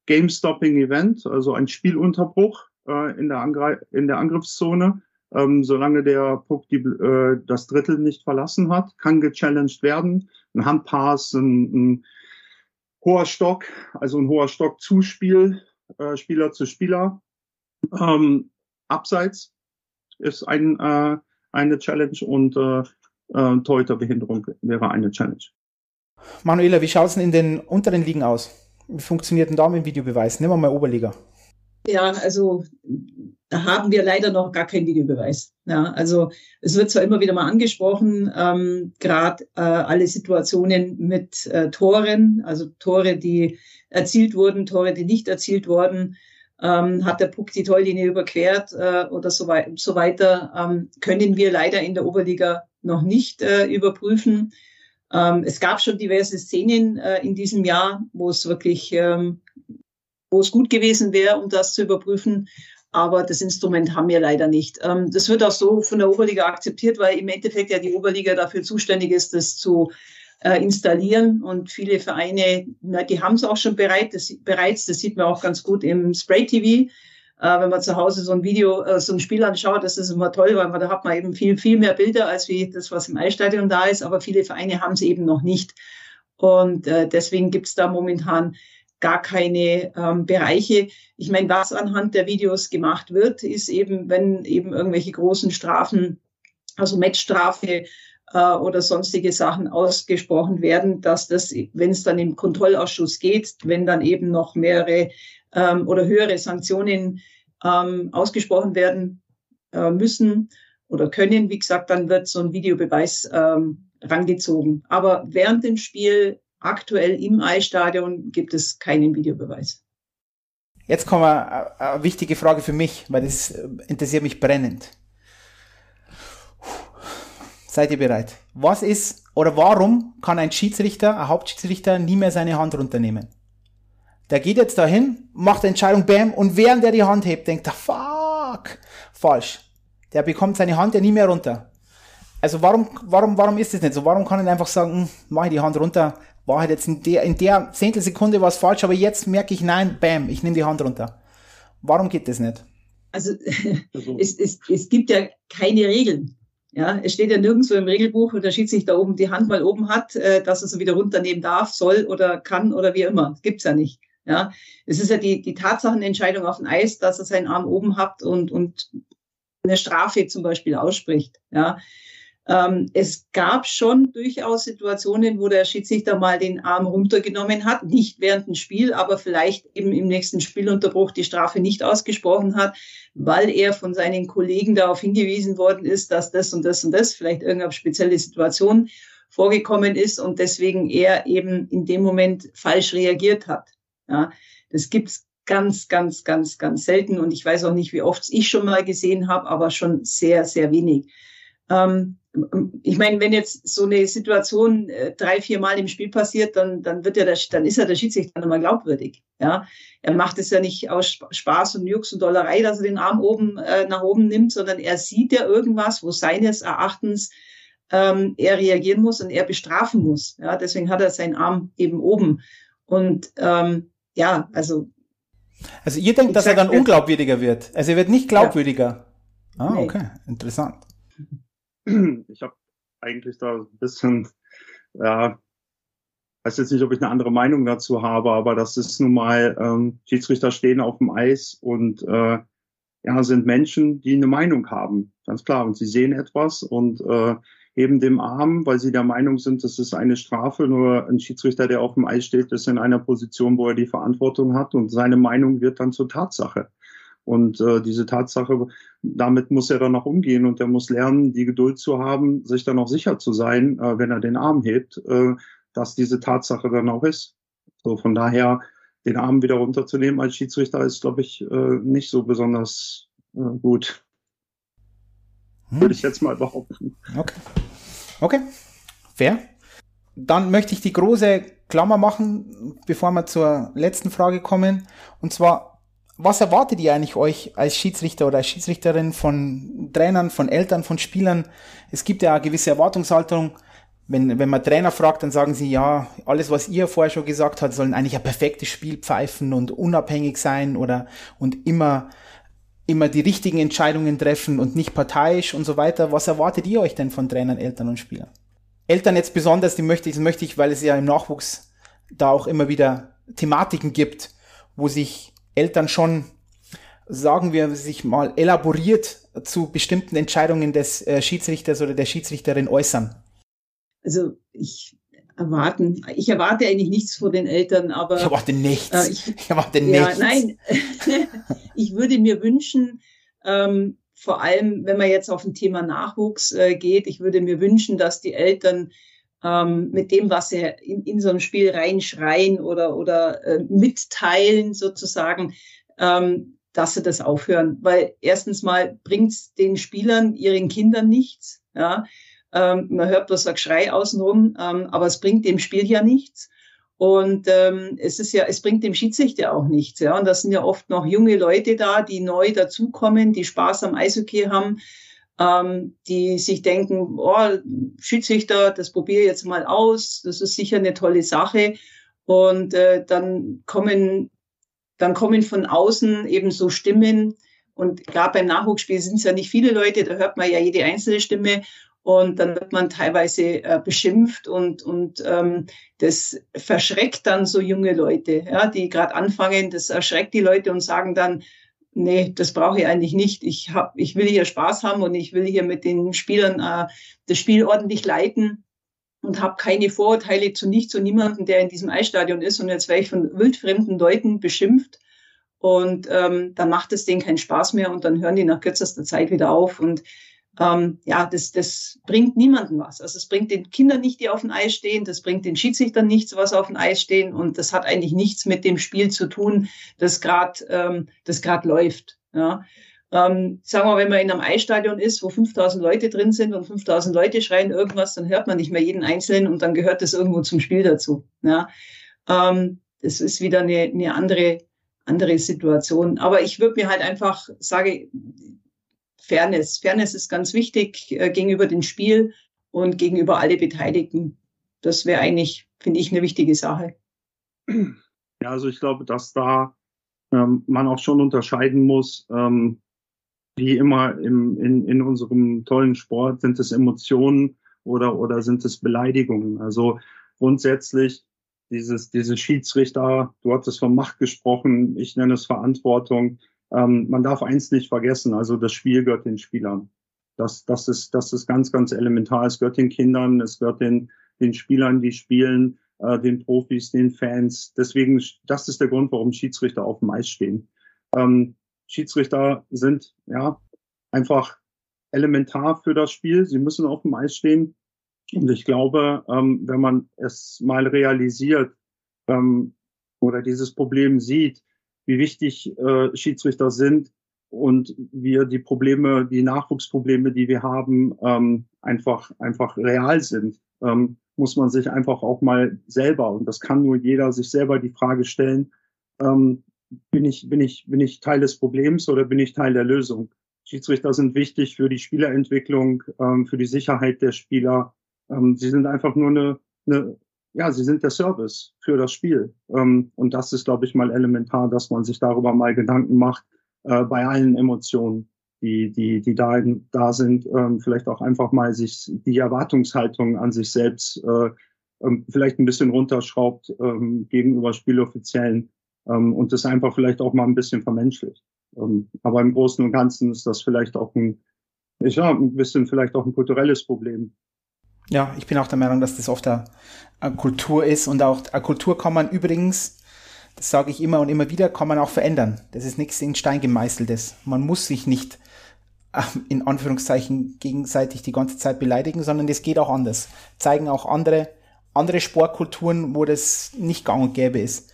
Game-Stopping-Event, also ein Spielunterbruch äh, in, der Angr in der Angriffszone. Ähm, solange der Puck die, äh, das Drittel nicht verlassen hat, kann gechallenged werden. Ein Handpass, ein, ein hoher Stock, also ein hoher Stock-Zuspiel, äh, Spieler zu Spieler. Ähm, abseits ist ein, äh, eine Challenge und äh, äh, Torhüterbehinderung wäre eine Challenge. Manuela, wie schaut es in den unteren Ligen aus? Funktioniert denn da mit dem Videobeweis? Nehmen wir mal Oberliga. Ja, also da haben wir leider noch gar keinen Videobeweis. Ja, also es wird zwar immer wieder mal angesprochen, ähm, gerade äh, alle Situationen mit äh, Toren, also Tore, die erzielt wurden, Tore, die nicht erzielt wurden. ähm, hat der Puck die Tolllinie überquert äh, oder so, wei so weiter, ähm, können wir leider in der Oberliga noch nicht äh, überprüfen. Ähm, es gab schon diverse Szenen äh, in diesem Jahr, wo es wirklich, ähm, wo es gut gewesen wäre, um das zu überprüfen. Aber das Instrument haben wir leider nicht. Ähm, das wird auch so von der Oberliga akzeptiert, weil im Endeffekt ja die Oberliga dafür zuständig ist, das zu äh, installieren. Und viele Vereine, na, die haben es auch schon bereit, das, bereits. Das sieht man auch ganz gut im Spray TV. Äh, wenn man zu Hause so ein Video, äh, so ein Spiel anschaut, das ist immer toll, weil man, da hat man eben viel, viel mehr Bilder als wie das, was im Eisstadion da ist. Aber viele Vereine haben es eben noch nicht. Und äh, deswegen gibt es da momentan gar keine ähm, Bereiche. Ich meine, was anhand der Videos gemacht wird, ist eben, wenn eben irgendwelche großen Strafen, also Matchstrafe oder sonstige Sachen ausgesprochen werden, dass das, wenn es dann im Kontrollausschuss geht, wenn dann eben noch mehrere ähm, oder höhere Sanktionen ähm, ausgesprochen werden äh, müssen oder können, wie gesagt, dann wird so ein Videobeweis ähm, rangezogen. Aber während dem Spiel, aktuell im Eisstadion, gibt es keinen Videobeweis. Jetzt wir äh, eine wichtige Frage für mich, weil das interessiert mich brennend. Seid ihr bereit? Was ist oder warum kann ein Schiedsrichter, ein Hauptschiedsrichter nie mehr seine Hand runternehmen? Der geht jetzt dahin, macht die Entscheidung, bam, und während er die Hand hebt, denkt er, fuck, falsch. Der bekommt seine Hand ja nie mehr runter. Also warum, warum, warum ist das nicht so? Warum kann er einfach sagen, hm, mach ich die Hand runter, war halt jetzt in der, in der Zehntelsekunde was falsch, aber jetzt merke ich, nein, bam, ich nehme die Hand runter. Warum geht das nicht? Also, also es, es, es gibt ja keine Regeln. Ja, es steht ja nirgendwo im Regelbuch, wo der Schiedsrichter oben die Hand mal oben hat, äh, dass er sie wieder runternehmen darf, soll oder kann oder wie immer. Das gibt's ja nicht. Ja, es ist ja die, die Tatsachenentscheidung auf dem Eis, dass er seinen Arm oben hat und, und eine Strafe zum Beispiel ausspricht. Ja, ähm, es gab schon durchaus Situationen, wo der Schiedsrichter mal den Arm runtergenommen hat, nicht während dem Spiel, aber vielleicht eben im nächsten Spielunterbruch die Strafe nicht ausgesprochen hat, weil er von seinen Kollegen darauf hingewiesen worden ist, dass das und das und das, vielleicht irgendeine spezielle Situation vorgekommen ist und deswegen er eben in dem Moment falsch reagiert hat. Ja, das gibt's ganz, ganz, ganz, ganz selten und ich weiß auch nicht, wie oft ich schon mal gesehen habe, aber schon sehr, sehr wenig. Ähm, ich meine, wenn jetzt so eine Situation äh, drei, vier Mal im Spiel passiert, dann, dann wird ja der, dann ist ja der Schiedsrichter nochmal glaubwürdig. Ja, er macht es ja nicht aus Spaß und Jux und Dollerei, dass er den Arm oben äh, nach oben nimmt, sondern er sieht ja irgendwas, wo seines Erachtens ähm, er reagieren muss und er bestrafen muss. Ja, deswegen hat er seinen Arm eben oben. Und ähm, ja, also. Also ihr denkt, dass er dann unglaubwürdiger wird. Also er wird nicht glaubwürdiger. Ja. Ah, okay, interessant ich habe eigentlich da ein bisschen, ja, weiß jetzt nicht, ob ich eine andere Meinung dazu habe, aber das ist nun mal, ähm, Schiedsrichter stehen auf dem Eis und äh, ja, sind Menschen, die eine Meinung haben, ganz klar. Und sie sehen etwas und äh, heben dem Arm, weil sie der Meinung sind, das ist eine Strafe. Nur ein Schiedsrichter, der auf dem Eis steht, ist in einer Position, wo er die Verantwortung hat und seine Meinung wird dann zur Tatsache. Und äh, diese Tatsache, damit muss er dann auch umgehen und er muss lernen, die Geduld zu haben, sich dann auch sicher zu sein, äh, wenn er den Arm hebt, äh, dass diese Tatsache dann auch ist. So von daher den Arm wieder runterzunehmen als Schiedsrichter ist, glaube ich, äh, nicht so besonders äh, gut. Würde ich jetzt mal behaupten. Okay. Okay. Fair. Dann möchte ich die große Klammer machen, bevor wir zur letzten Frage kommen. Und zwar, was erwartet ihr eigentlich euch als Schiedsrichter oder als Schiedsrichterin von Trainern, von Eltern, von Spielern? Es gibt ja eine gewisse Erwartungshaltung. Wenn, wenn man Trainer fragt, dann sagen sie, ja, alles, was ihr vorher schon gesagt habt, sollen eigentlich ein perfektes Spiel pfeifen und unabhängig sein oder und immer, immer die richtigen Entscheidungen treffen und nicht parteiisch und so weiter. Was erwartet ihr euch denn von Trainern, Eltern und Spielern? Eltern jetzt besonders, die möchte ich, das möchte ich, weil es ja im Nachwuchs da auch immer wieder Thematiken gibt, wo sich Eltern schon, sagen wir, sich mal elaboriert zu bestimmten Entscheidungen des äh, Schiedsrichters oder der Schiedsrichterin äußern? Also ich erwarten, ich erwarte eigentlich nichts von den Eltern, aber ich erwarte nichts. Äh, ich, ich, erwarte ja, nichts. Nein, ich würde mir wünschen, ähm, vor allem wenn man jetzt auf ein Thema Nachwuchs äh, geht, ich würde mir wünschen, dass die Eltern ähm, mit dem, was sie in, in so ein Spiel reinschreien oder, oder äh, mitteilen sozusagen, ähm, dass sie das aufhören. Weil erstens mal bringt es den Spielern, ihren Kindern nichts. Ja? Ähm, man hört bloß ein Geschrei außenrum, ähm, aber es bringt dem Spiel ja nichts. Und ähm, es ist ja, es bringt dem Schiedsrichter auch nichts. Ja, und das sind ja oft noch junge Leute da, die neu dazukommen, die Spaß am Eishockey haben, ähm, die sich denken, oh, Schiedsrichter, das probiere ich jetzt mal aus, das ist sicher eine tolle Sache. Und äh, dann kommen, dann kommen von außen eben so Stimmen. Und gerade beim Nachwuchsspiel sind es ja nicht viele Leute, da hört man ja jede einzelne Stimme. Und dann wird man teilweise äh, beschimpft und, und ähm, das verschreckt dann so junge Leute, ja, die gerade anfangen, das erschreckt die Leute und sagen dann, nee, das brauche ich eigentlich nicht. Ich, hab, ich will hier Spaß haben und ich will hier mit den Spielern äh, das Spiel ordentlich leiten und habe keine Vorurteile zu nichts und niemanden, der in diesem Eisstadion ist. Und jetzt werde ich von wildfremden Leuten beschimpft. Und ähm, dann macht es denen keinen Spaß mehr und dann hören die nach kürzester Zeit wieder auf. Und ähm, ja, das, das bringt niemandem was. Also es bringt den Kindern nicht, die auf dem Eis stehen, das bringt den Schiedsrichtern nichts, was auf dem Eis stehen und das hat eigentlich nichts mit dem Spiel zu tun, das gerade ähm, das gerade läuft. Ja. Ähm, sagen wir, wenn man in einem Eisstadion ist, wo 5000 Leute drin sind und 5000 Leute schreien irgendwas, dann hört man nicht mehr jeden Einzelnen und dann gehört das irgendwo zum Spiel dazu. Ja. Ähm, das ist wieder eine, eine andere, andere Situation. Aber ich würde mir halt einfach sage, Fairness. Fairness ist ganz wichtig äh, gegenüber dem Spiel und gegenüber alle Beteiligten. Das wäre eigentlich, finde ich, eine wichtige Sache. Ja, also ich glaube, dass da ähm, man auch schon unterscheiden muss, ähm, wie immer im, in, in unserem tollen Sport, sind es Emotionen oder, oder sind es Beleidigungen? Also grundsätzlich dieses, diese Schiedsrichter, du hattest von Macht gesprochen, ich nenne es Verantwortung. Ähm, man darf eins nicht vergessen, also das Spiel gehört den Spielern. Das, das, ist, das ist ganz, ganz elementar. Es gehört den Kindern, es gehört den, den Spielern, die spielen, äh, den Profis, den Fans. Deswegen, das ist der Grund, warum Schiedsrichter auf dem Eis stehen. Ähm, Schiedsrichter sind ja einfach elementar für das Spiel. Sie müssen auf dem Eis stehen. Und ich glaube, ähm, wenn man es mal realisiert ähm, oder dieses Problem sieht, wie wichtig äh, Schiedsrichter sind und wir die Probleme, die Nachwuchsprobleme, die wir haben, ähm, einfach, einfach real sind, ähm, muss man sich einfach auch mal selber, und das kann nur jeder sich selber die Frage stellen, ähm, bin ich, bin ich, bin ich Teil des Problems oder bin ich Teil der Lösung? Schiedsrichter sind wichtig für die Spielerentwicklung, ähm, für die Sicherheit der Spieler. Ähm, sie sind einfach nur eine, eine ja, sie sind der Service für das Spiel. Ähm, und das ist, glaube ich, mal elementar, dass man sich darüber mal Gedanken macht, äh, bei allen Emotionen, die, die, die da, da sind, ähm, vielleicht auch einfach mal sich die Erwartungshaltung an sich selbst äh, ähm, vielleicht ein bisschen runterschraubt ähm, gegenüber Spieloffiziellen ähm, und das einfach vielleicht auch mal ein bisschen vermenschlicht. Ähm, aber im Großen und Ganzen ist das vielleicht auch ein, ich ja, ein bisschen vielleicht auch ein kulturelles Problem, ja, ich bin auch der Meinung, dass das oft eine, Kultur ist und auch eine Kultur kann man übrigens, das sage ich immer und immer wieder, kann man auch verändern. Das ist nichts in Stein gemeißeltes. Man muss sich nicht äh, in Anführungszeichen gegenseitig die ganze Zeit beleidigen, sondern das geht auch anders. Zeigen auch andere, andere Sportkulturen, wo das nicht gang und gäbe ist.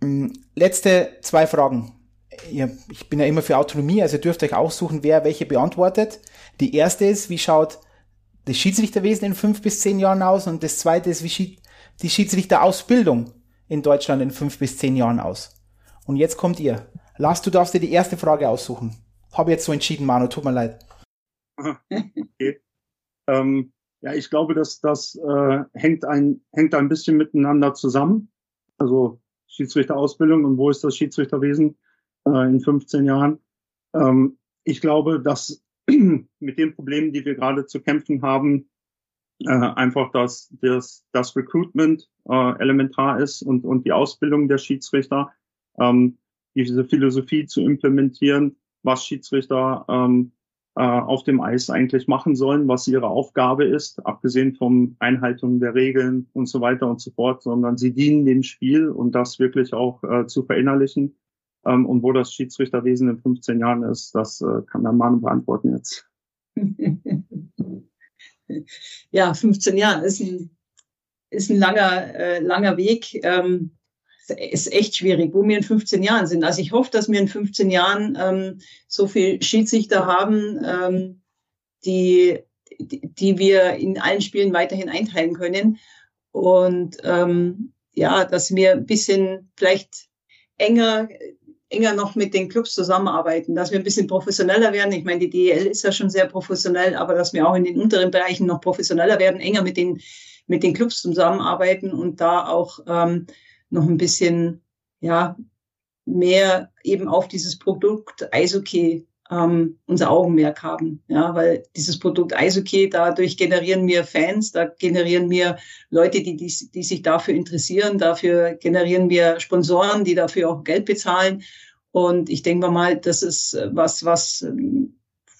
Mm, letzte zwei Fragen. Ich bin ja immer für Autonomie, also dürft euch aussuchen, wer welche beantwortet. Die erste ist, wie schaut das Schiedsrichterwesen in fünf bis zehn Jahren aus und das zweite ist, wie sieht die Schiedsrichterausbildung in Deutschland in fünf bis zehn Jahren aus. Und jetzt kommt ihr. Lars, du darfst dir die erste Frage aussuchen. Habe jetzt so entschieden, Manu, tut mir leid. Okay. Ähm, ja, ich glaube, dass das äh, hängt, ein, hängt ein bisschen miteinander zusammen. Also Schiedsrichterausbildung und wo ist das Schiedsrichterwesen äh, in 15 Jahren? Ähm, ich glaube, dass mit den Problemen, die wir gerade zu kämpfen haben, äh, einfach, dass das, das Recruitment äh, elementar ist und, und die Ausbildung der Schiedsrichter, ähm, diese Philosophie zu implementieren, was Schiedsrichter ähm, äh, auf dem Eis eigentlich machen sollen, was ihre Aufgabe ist, abgesehen vom Einhaltung der Regeln und so weiter und so fort, sondern sie dienen dem Spiel und das wirklich auch äh, zu verinnerlichen. Ähm, und wo das Schiedsrichterwesen in 15 Jahren ist, das äh, kann der Mann beantworten jetzt. ja, 15 Jahre ist ein, ist ein langer, äh, langer Weg. Ähm, ist echt schwierig, wo wir in 15 Jahren sind. Also ich hoffe, dass wir in 15 Jahren ähm, so viel Schiedsrichter haben, ähm, die, die wir in allen Spielen weiterhin einteilen können. Und ähm, ja, dass wir ein bisschen vielleicht enger enger noch mit den Clubs zusammenarbeiten, dass wir ein bisschen professioneller werden. Ich meine, die DEL ist ja schon sehr professionell, aber dass wir auch in den unteren Bereichen noch professioneller werden, enger mit den, mit den Clubs zusammenarbeiten und da auch ähm, noch ein bisschen, ja, mehr eben auf dieses Produkt Eishockey ähm, unser Augenmerk haben. Ja, weil dieses Produkt Eishockey, dadurch generieren wir Fans, da generieren wir Leute, die, die, die sich dafür interessieren, dafür generieren wir Sponsoren, die dafür auch Geld bezahlen. Und ich denke mal, das ist was, was ähm,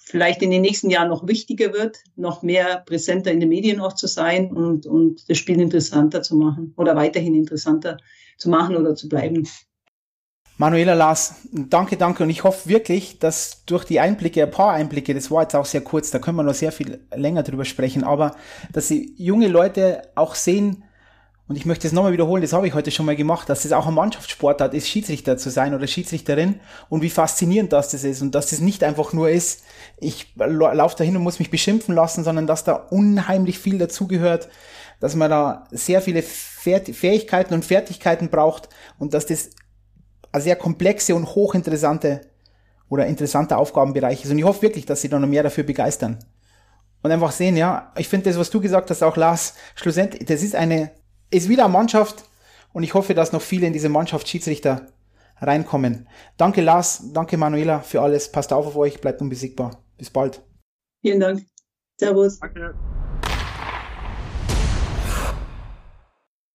vielleicht in den nächsten Jahren noch wichtiger wird, noch mehr präsenter in den Medien auch zu sein und, und das Spiel interessanter zu machen oder weiterhin interessanter zu machen oder zu bleiben. Manuela Lars, danke, danke. Und ich hoffe wirklich, dass durch die Einblicke, ein paar Einblicke, das war jetzt auch sehr kurz, da können wir noch sehr viel länger drüber sprechen, aber dass sie junge Leute auch sehen, und ich möchte es nochmal wiederholen, das habe ich heute schon mal gemacht, dass es auch ein Mannschaftssportart ist, Schiedsrichter zu sein oder Schiedsrichterin und wie faszinierend das, das ist und dass das nicht einfach nur ist, ich laufe dahin und muss mich beschimpfen lassen, sondern dass da unheimlich viel dazugehört, dass man da sehr viele Fähigkeiten und Fertigkeiten braucht und dass das sehr komplexe und hochinteressante oder interessante Aufgabenbereich ist. Und ich hoffe wirklich, dass sie da noch mehr dafür begeistern. Und einfach sehen, ja, ich finde das, was du gesagt hast, auch Lars, schlussendlich, das ist eine, ist wieder eine Mannschaft und ich hoffe, dass noch viele in diese Mannschaft Schiedsrichter reinkommen. Danke Lars, danke Manuela für alles. Passt auf auf euch, bleibt unbesiegbar. Bis bald. Vielen Dank. Servus. Danke.